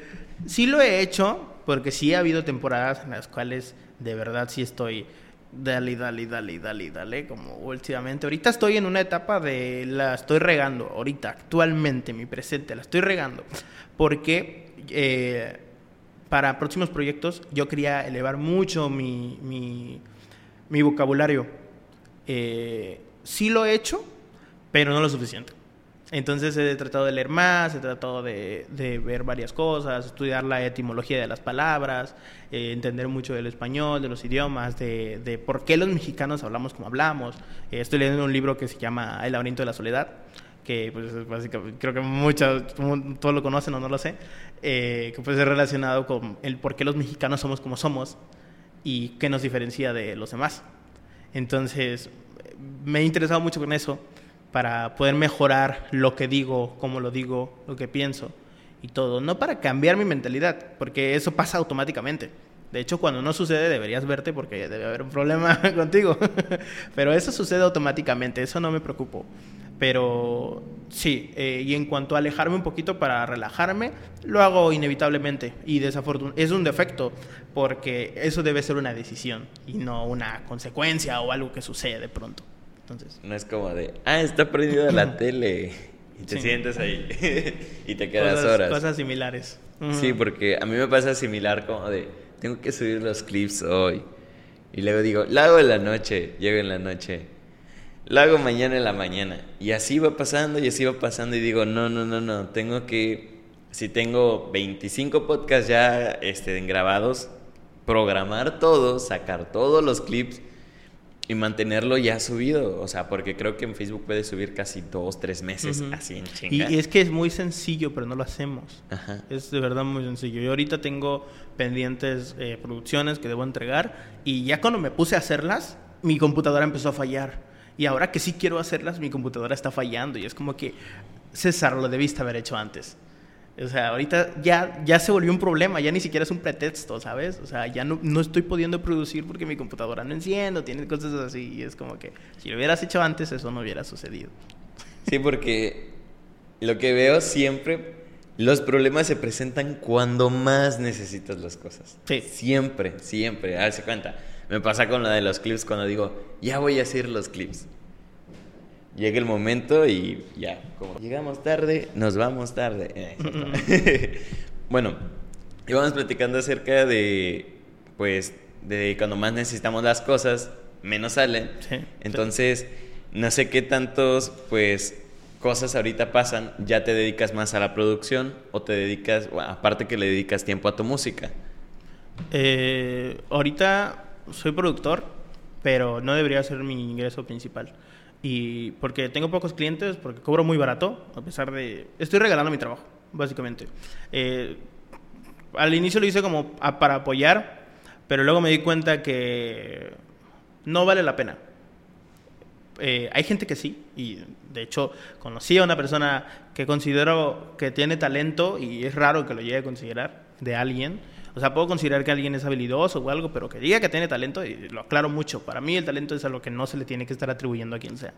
sí lo he hecho, porque sí ha habido temporadas en las cuales de verdad sí estoy dale, dale, dale, dale, dale, como últimamente. Ahorita estoy en una etapa de la estoy regando, ahorita, actualmente, mi presente, la estoy regando. Porque eh, para próximos proyectos yo quería elevar mucho mi, mi, vocabulario. Eh, sí lo he hecho, pero no lo suficiente. Entonces he tratado de leer más, he tratado de, ver varias cosas, estudiar la etimología de las palabras, eh, entender mucho del español, de los idiomas, de, por qué los mexicanos hablamos como hablamos. Eh, estoy leyendo un libro que se llama El laberinto de la soledad, que pues creo que muchos, todos lo conocen o no lo sé, eh, que puede ser relacionado con el por qué los mexicanos somos como somos y qué nos diferencia de los demás. Entonces me he interesado mucho con eso para poder mejorar lo que digo, cómo lo digo, lo que pienso y todo. No para cambiar mi mentalidad, porque eso pasa automáticamente. De hecho, cuando no sucede deberías verte porque debe haber un problema [laughs] contigo. Pero eso sucede automáticamente, eso no me preocupo. Pero sí, eh, y en cuanto a alejarme un poquito para relajarme, lo hago inevitablemente. Y desafortunadamente es un defecto, porque eso debe ser una decisión y no una consecuencia o algo que sucede de pronto. No es como de, ah, está prendida la [laughs] tele. Y te sientes ahí [laughs] y te quedas horas. Cosas similares. Sí, porque a mí me pasa similar como de, tengo que subir los clips hoy. Y luego digo, lo hago en la noche, llego en la noche. Lo hago mañana en la mañana. Y así va pasando y así va pasando y digo, no, no, no, no, tengo que, si tengo 25 podcasts ya este, grabados, programar todo, sacar todos los clips y mantenerlo ya subido, o sea, porque creo que en Facebook puedes subir casi dos, tres meses así en chinga. Y, es que es muy sencillo, pero no lo hacemos. Ajá. Es de verdad muy sencillo. Yo ahorita tengo pendientes eh, producciones que debo entregar y ya cuando me puse a hacerlas, mi computadora empezó a fallar. Y ahora que sí quiero hacerlas, mi computadora está fallando y es como que, César, lo debiste haber hecho antes. O sea, ahorita ya, ya se volvió un problema, ya ni siquiera es un pretexto, ¿sabes? O sea, ya no, no estoy pudiendo producir porque mi computadora no enciende, tiene cosas así. Y es como que si lo hubieras hecho antes, eso no hubiera sucedido. Sí, porque lo que veo siempre, los problemas se presentan cuando más necesitas las cosas. Sí. Siempre, siempre. A ver, se cuenta. Me pasa con la de los clips cuando digo, ya voy a hacer los clips llega el momento y ya, como llegamos tarde, nos vamos tarde. Eh, [laughs] bueno, íbamos platicando acerca de, pues, de cuando más necesitamos las cosas, menos salen. Entonces, no sé qué tantos, pues, cosas ahorita pasan, ya te dedicas más a la producción o te dedicas, aparte que le dedicas tiempo a tu música. Eh, ahorita soy productor, pero no debería ser mi ingreso principal. Y porque tengo pocos clientes, porque cobro muy barato, a pesar de... Estoy regalando mi trabajo, básicamente. Eh, al inicio lo hice como para apoyar, pero luego me di cuenta que no vale la pena. Eh, hay gente que sí, y de hecho conocí a una persona que considero que tiene talento y es raro que lo llegue a considerar de alguien o sea, puedo considerar que alguien es habilidoso o algo, pero que diga que tiene talento, y lo aclaro mucho. Para mí el talento es algo que no se le tiene que estar atribuyendo a quien sea.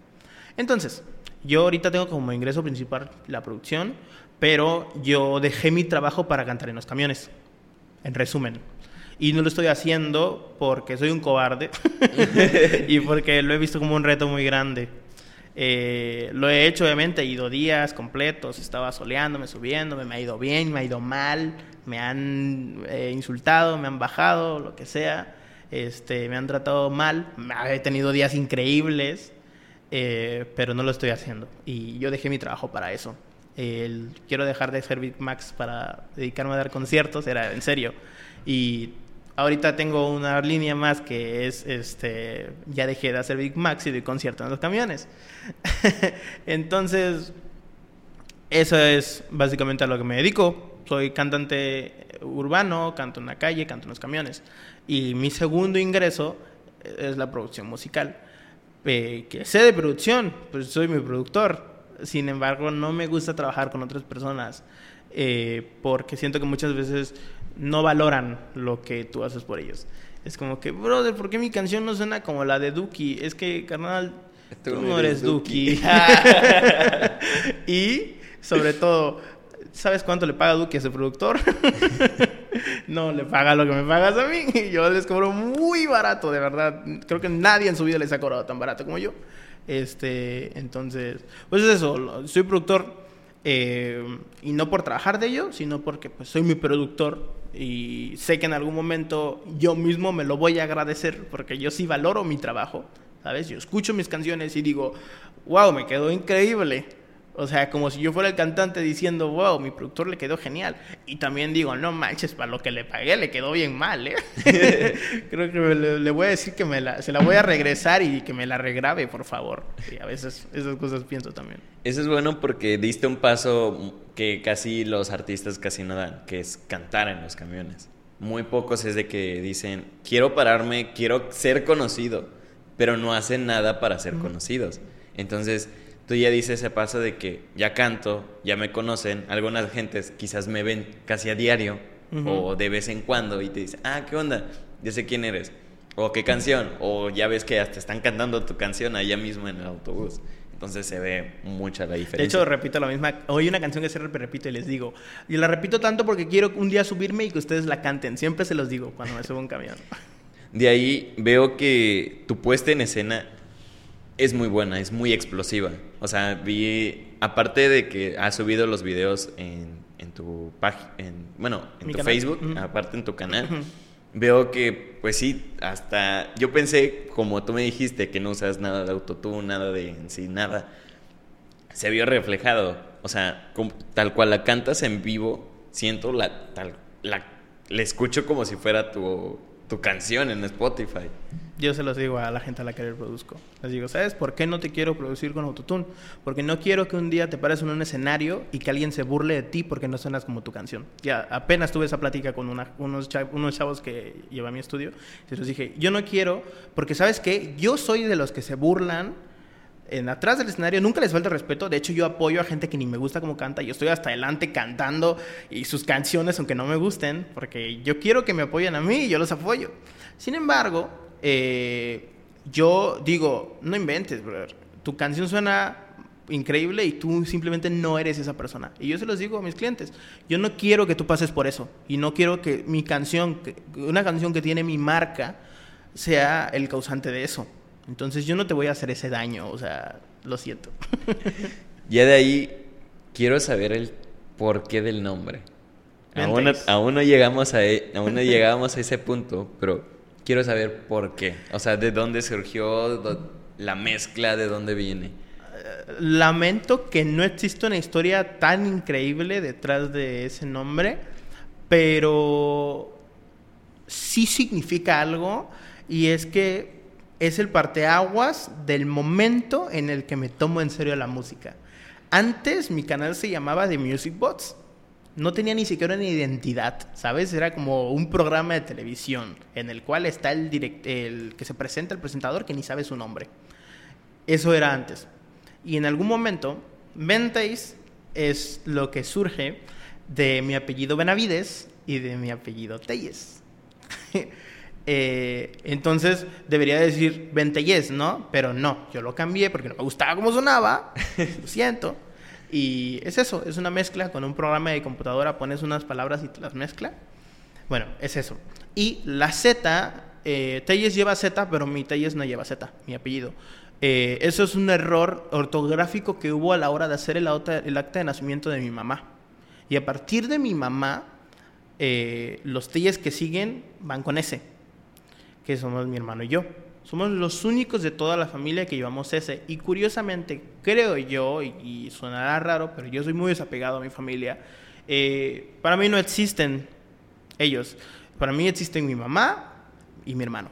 Entonces, yo ahorita tengo como ingreso principal la producción, pero yo dejé mi trabajo para cantar en los camiones. En resumen. Y no lo estoy haciendo porque soy un cobarde [laughs] y porque lo he visto como un reto muy grande. Eh, lo he hecho, obviamente, he ido días completos, estaba soleándome, subiéndome, me ha ido bien, me ha ido mal, me han eh, insultado, me han bajado, lo que sea, este, me han tratado mal, he tenido días increíbles, eh, pero no lo estoy haciendo. Y yo dejé mi trabajo para eso. quiero dejar de ser Big Max para dedicarme a dar conciertos, era en serio. Y Ahorita tengo una línea más que es, este, ya dejé de hacer Big Macs y doy concierto en los camiones. [laughs] Entonces, eso es básicamente a lo que me dedico. Soy cantante urbano, canto en la calle, canto en los camiones. Y mi segundo ingreso es la producción musical. Eh, que sé de producción, pues soy mi productor. Sin embargo, no me gusta trabajar con otras personas eh, porque siento que muchas veces no valoran lo que tú haces por ellos. Es como que, brother, ¿por qué mi canción no suena como la de Duki? Es que, carnal, tú, no eres Duki. [laughs] [laughs] y, sobre todo, ¿sabes cuánto le paga Duki a ese productor? [laughs] no le paga lo que me pagas a mí. [laughs] Yo les cobro muy barato, de verdad. Creo que nadie en su vida les ha cobrado tan barato como yo. Este, entonces, pues es eso. Soy productor eh, y no por trabajar de ello, sino porque pues, soy mi productor y sé que en algún momento yo mismo me lo voy a agradecer porque yo sí valoro mi trabajo, ¿sabes? Yo escucho mis canciones y digo, wow, me quedó increíble. O sea, como si yo fuera el cantante diciendo, wow, mi productor le quedó genial. Y también digo, no manches, para lo que le pagué le quedó bien mal, ¿eh? [laughs] Creo que le, voy a decir que me la, se la voy a regresar y que me la regrabe, por favor. Y a veces esas cosas pienso también. Eso es bueno porque diste un paso que casi los artistas casi no dan, que es cantar en los camiones. Muy pocos es de que dicen, quiero pararme, quiero ser conocido, pero no hacen nada para ser conocidos. Entonces tú ya dices ese paso de que ya canto, ya me conocen, algunas gentes quizás me ven casi a diario o de vez en cuando y te dicen, ah, ¿qué onda? Ya sé quién eres. O qué canción. O ya ves que hasta están cantando tu canción allá mismo en el autobús. Entonces se ve mucha la diferencia. De hecho, repito la misma. Hoy una canción que siempre repito y les digo. Y la repito tanto porque quiero un día subirme y que ustedes la canten. Siempre se los digo cuando me subo un camión. De ahí veo que tu puesta en escena es muy buena, es muy explosiva. O sea, vi, aparte de que has subido los videos en, en tu página, bueno, en tu Facebook, aparte en tu canal, veo que, pues sí, hasta yo pensé, como tú me dijiste, que no usas nada de autotune, nada de en sí, nada, se vio reflejado. O sea, tal cual la cantas en vivo, siento la, tal, la, la escucho como si fuera tu, tu canción en Spotify. Yo se los digo a la gente a la que le produzco. Les digo, ¿sabes por qué no te quiero producir con autotune? Porque no quiero que un día te pares en un escenario y que alguien se burle de ti porque no suenas como tu canción. Ya apenas tuve esa plática con unos, chavos, que lleva mi estudio. Y les dije, yo no quiero, porque ¿sabes qué? Yo soy de los que se burlan en atrás del escenario, nunca les falta respeto. De hecho, yo apoyo a gente que ni me gusta cómo canta. Yo estoy hasta adelante cantando y sus canciones, aunque no me gusten, porque yo quiero que me apoyen a mí y yo los apoyo. Sin embargo, eh, yo digo, no inventes, Tu canción suena increíble y tú simplemente no eres esa persona. Y yo se los digo a mis clientes, yo no quiero que tú pases por eso y no quiero que mi canción, una canción que tiene mi marca, sea el causante de eso. Entonces yo no te voy a hacer ese daño, o sea, lo siento. [laughs] ya de ahí quiero saber el porqué del nombre. Aún, no llegamos a, e, aún no [laughs] llegamos a ese punto, pero quiero saber por qué. O sea, de dónde surgió la mezcla, de dónde viene. Lamento que no exista una historia tan increíble detrás de ese nombre, pero sí significa algo y es que es el parteaguas del momento en el que me tomo en serio la música. Antes mi canal se llamaba The Music Bots no tenía ni siquiera una identidad, ¿sabes? Era como un programa de televisión en el cual está el, el que se presenta el presentador que ni sabe su nombre. Eso era antes. Y en algún momento, Venteis es lo que surge de mi apellido Benavides y de mi apellido Telles. [laughs] Eh, entonces debería decir Venteyes, ¿no? Pero no, yo lo cambié porque no me gustaba cómo sonaba, [laughs] lo siento. Y es eso, es una mezcla. Con un programa de computadora pones unas palabras y te las mezcla. Bueno, es eso. Y la Z, eh, Telles lleva Z, pero mi Telles no lleva Z, mi apellido. Eh, eso es un error ortográfico que hubo a la hora de hacer el, acta, el acta de nacimiento de mi mamá. Y a partir de mi mamá, eh, los Telles que siguen van con S, que somos mi hermano y yo. Somos los únicos de toda la familia que llevamos ese. Y curiosamente, creo yo, y, sonará raro, pero yo soy muy desapegado a mi familia. Eh, para mí no existen ellos. Para mí existen mi mamá y mi hermano.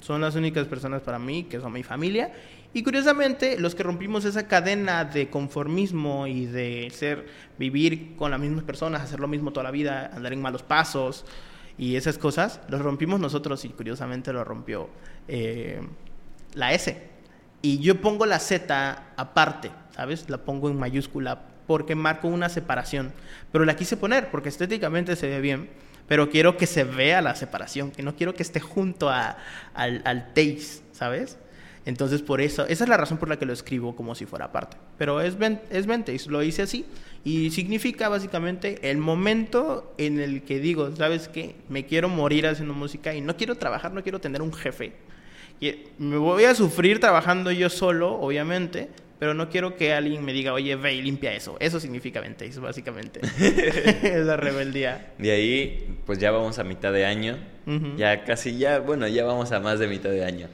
Son las únicas personas para mí que son mi familia. Y curiosamente, los que rompimos esa cadena de conformismo y de ser, vivir con las mismas personas, hacer lo mismo toda la vida, andar en malos pasos y esas cosas, los rompimos nosotros y curiosamente lo rompió eh, la S. Y yo pongo la Z aparte, ¿sabes? La pongo en mayúscula porque marco una separación. Pero la quise poner porque estéticamente se ve bien pero quiero que se vea la separación, que no quiero que esté junto a, al, al taste, ¿sabes? Entonces, por eso, esa es la razón por la que lo escribo como si fuera parte. Pero es, es Ventace, lo hice así. Y significa básicamente el momento en el que digo, ¿sabes qué? Me quiero morir haciendo música y no quiero trabajar, no quiero tener un jefe. Y me voy a sufrir trabajando yo solo, obviamente, pero no quiero que alguien me diga, oye, ve y limpia eso. Eso significa Ventace, básicamente. [laughs] [laughs] es la rebeldía. De ahí, pues ya vamos a mitad de año. Ya casi, ya, bueno, ya vamos a más de mitad de año.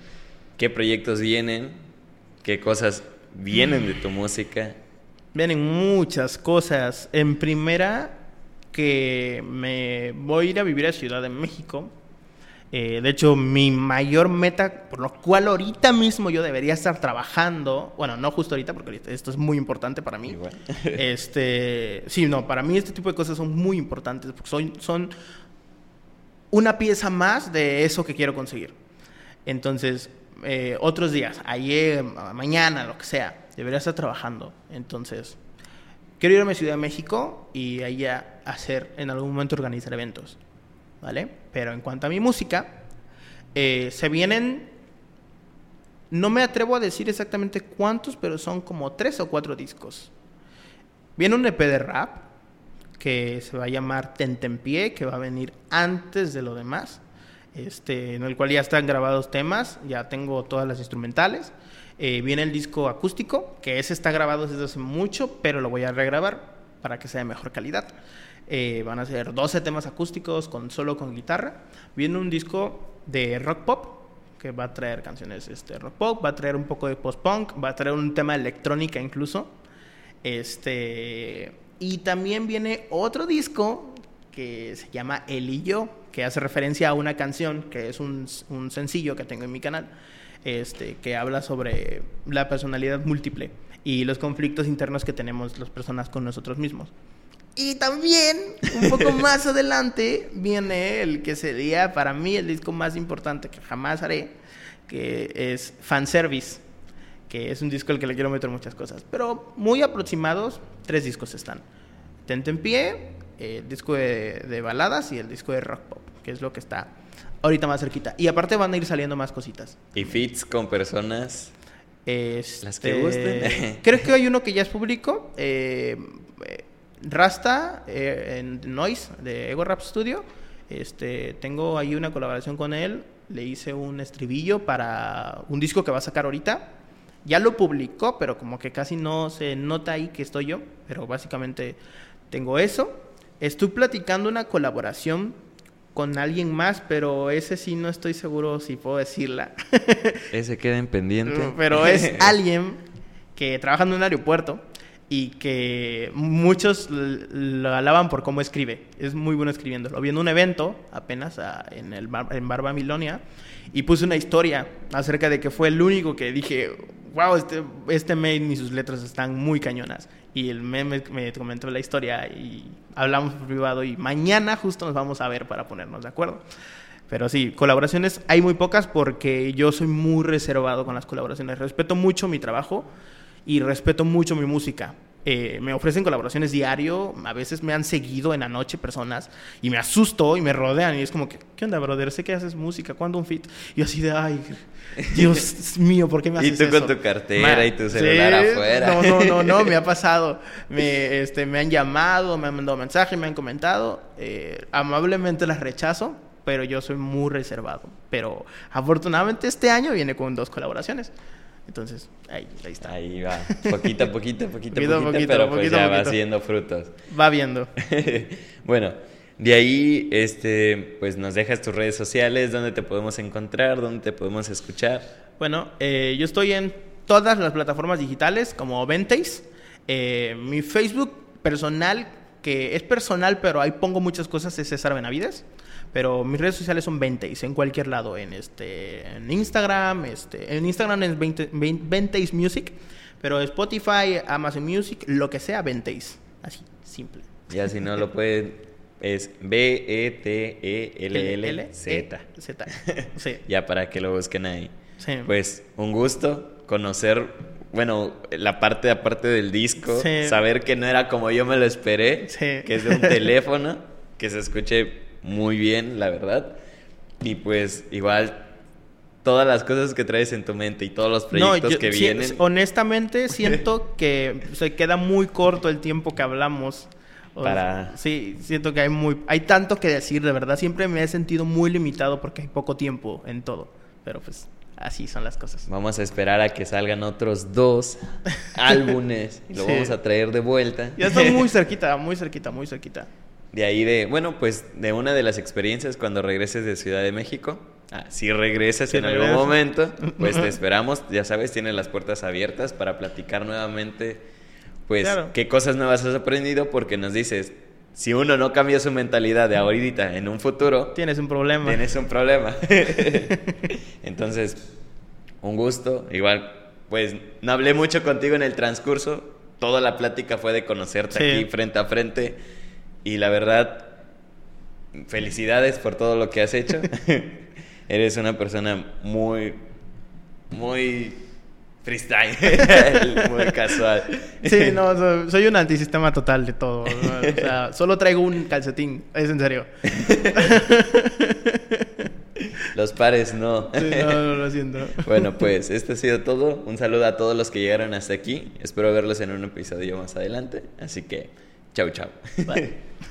¿Qué proyectos vienen? ¿Qué cosas vienen de tu música? Vienen muchas cosas. En primera, que me voy a ir a vivir a Ciudad de México eh, de hecho, mi mayor meta, por lo cual ahorita mismo yo debería estar trabajando, bueno, no justo ahorita, porque esto es muy importante para mí. [laughs] este, sí, no, para mí este tipo de cosas son muy importantes, porque son, son una pieza más de eso que quiero conseguir. Entonces, eh, otros días, ayer, mañana, lo que sea, debería estar trabajando. Entonces, quiero irme a Ciudad de México y allá hacer, en algún momento, organizar eventos. ¿vale? Pero en cuanto a mi música, eh, se vienen, no me atrevo a decir exactamente cuántos, pero son como tres o cuatro discos. Viene un EP de rap que se va a llamar Tentempié, que va a venir antes de lo demás, este, en el cual ya están grabados temas, ya tengo todas las instrumentales. Eh, viene el disco acústico, que ese está grabado desde hace mucho, pero lo voy a regrabar para que sea de mejor calidad. Eh, van a ser 12 temas acústicos con solo con guitarra. Viene un disco de rock pop que va a traer canciones este rock pop, va a traer un poco de post punk, va a traer un tema electrónica incluso. Este y también viene otro disco que se llama El y yo, que hace referencia a una canción que es un, un sencillo que tengo en mi canal, este, que habla sobre la personalidad múltiple y los conflictos internos que tenemos las personas con nosotros mismos. Y también, un poco [laughs] más adelante, viene el que sería para mí el disco más importante que jamás haré, que es Fanservice, que es un disco al que le quiero meter muchas cosas. Pero muy aproximados, tres discos están. Tente en pie, el disco de, baladas y el disco de rock pop, que es lo que está ahorita más cerquita. Y aparte van a ir saliendo más cositas. ¿Y fits con personas? Las que gusten. [laughs] creo que hay uno que ya es público. Eh, Rasta eh, en Noise de Ego Rap Studio. Este, tengo ahí una colaboración con él. Le hice un estribillo para un disco que va a sacar ahorita. Ya lo publicó, pero como que casi no se nota ahí que estoy yo. Pero básicamente tengo eso. Estoy platicando una colaboración con alguien más, pero ese sí no estoy seguro si puedo decirla. [laughs] ese queda en pendiente. Pero es [laughs] alguien que trabaja en un aeropuerto y que muchos lo alaban por cómo escribe. Es muy bueno escribiendo. Lo vi en un evento apenas ah, en, el en Barba Milonia y puse una historia acerca de que fue el único que dije, wow, este, este mail y sus letras están muy cañonas. Y el meme me comentó la historia y hablamos por privado y mañana justo nos vamos a ver para ponernos de acuerdo. Pero sí, colaboraciones hay muy pocas porque yo soy muy reservado con las colaboraciones. Respeto mucho mi trabajo y respeto mucho mi música. Eh, me ofrecen colaboraciones diario, a veces me han seguido en la noche personas y me asusto y me rodean y es como que, ¿qué onda, brother? Sé que haces música, ¿cuándo un fit? Y así de, ay, Dios [laughs] mío, ¿por qué me haces eso? Y tú con tu cartera y tu celular afuera. No, no, no, no, me ha [laughs] pasado. Me, este, me han llamado, me han mandado mensajes, me han comentado. Eh, amablemente las rechazo, pero yo soy muy reservado. Pero afortunadamente este año viene con dos colaboraciones. Entonces, ahí, ahí está. Ahí va, poquito a poquito, poquito [laughs] a poquito, pero pues ya va haciendo frutos. Va viendo. [laughs] bueno, de ahí, este, pues nos dejas tus redes sociales, dónde te podemos encontrar, dónde te podemos escuchar. Bueno, eh, yo estoy en todas las plataformas digitales como Venteis. Eh, mi Facebook personal, que es personal, pero ahí pongo muchas cosas, es César Benavides. Pero mis redes sociales son 20 en cualquier lado. En este en Instagram, este, en Instagram es 20, 20 Music. Pero Spotify, Amazon Music, lo que sea, 20 Así, simple. Ya si no lo pueden, es B-E-T-E-L-L-Z. Z. Sí. [laughs] ya para que lo busquen ahí. Sí. Pues un gusto conocer, bueno, la parte aparte del disco, Sí. saber que no era como yo me lo esperé, Sí. que es de un [laughs] teléfono, que se escuche muy bien, la verdad. Y pues igual todas las cosas que traes en tu mente y todos los proyectos yo- que sí, vienen. honestamente, [laughs] siento que se queda muy corto el tiempo que hablamos. O- Para- Sí, siento que hay muy hay tanto que decir, de verdad. Siempre me he sentido muy limitado porque hay poco tiempo en todo. Pero pues así son las cosas. Vamos a esperar a que salgan otros dos [laughs] álbumes y lo Sí. vamos a traer de vuelta. Ya estoy muy [laughs] cerquita, muy cerquita, muy cerquita. De ahí de, bueno, pues de una de las experiencias cuando regreses de Ciudad de México. Ah, si regresas Si en algún momento, pues te [laughs] esperamos. Ya sabes, tienes las puertas abiertas para platicar nuevamente, pues, Claro. qué cosas nuevas has aprendido, porque nos dices, si uno no cambia su mentalidad de ahorita en un futuro, Tienes un problema. tienes un problema. [laughs] [laughs] Entonces, un gusto. Igual, pues no hablé mucho contigo en el transcurso. Toda la plática fue de conocerte Sí. aquí frente a frente. Y la verdad, felicidades por todo lo que has hecho. [laughs] Eres una persona muy, muy freestyle, [laughs] muy casual. Sí, no, so- soy un antisistema total de todo. ¿no? O [laughs] sea, solo traigo un calcetín, es en serio. Los pares no. Sí, no, no, lo siento. Bueno, pues esto ha sido todo. Un saludo a todos los que llegaron hasta aquí. Espero verlos en un episodio más adelante. Así que, chau, chau. Bye. [laughs]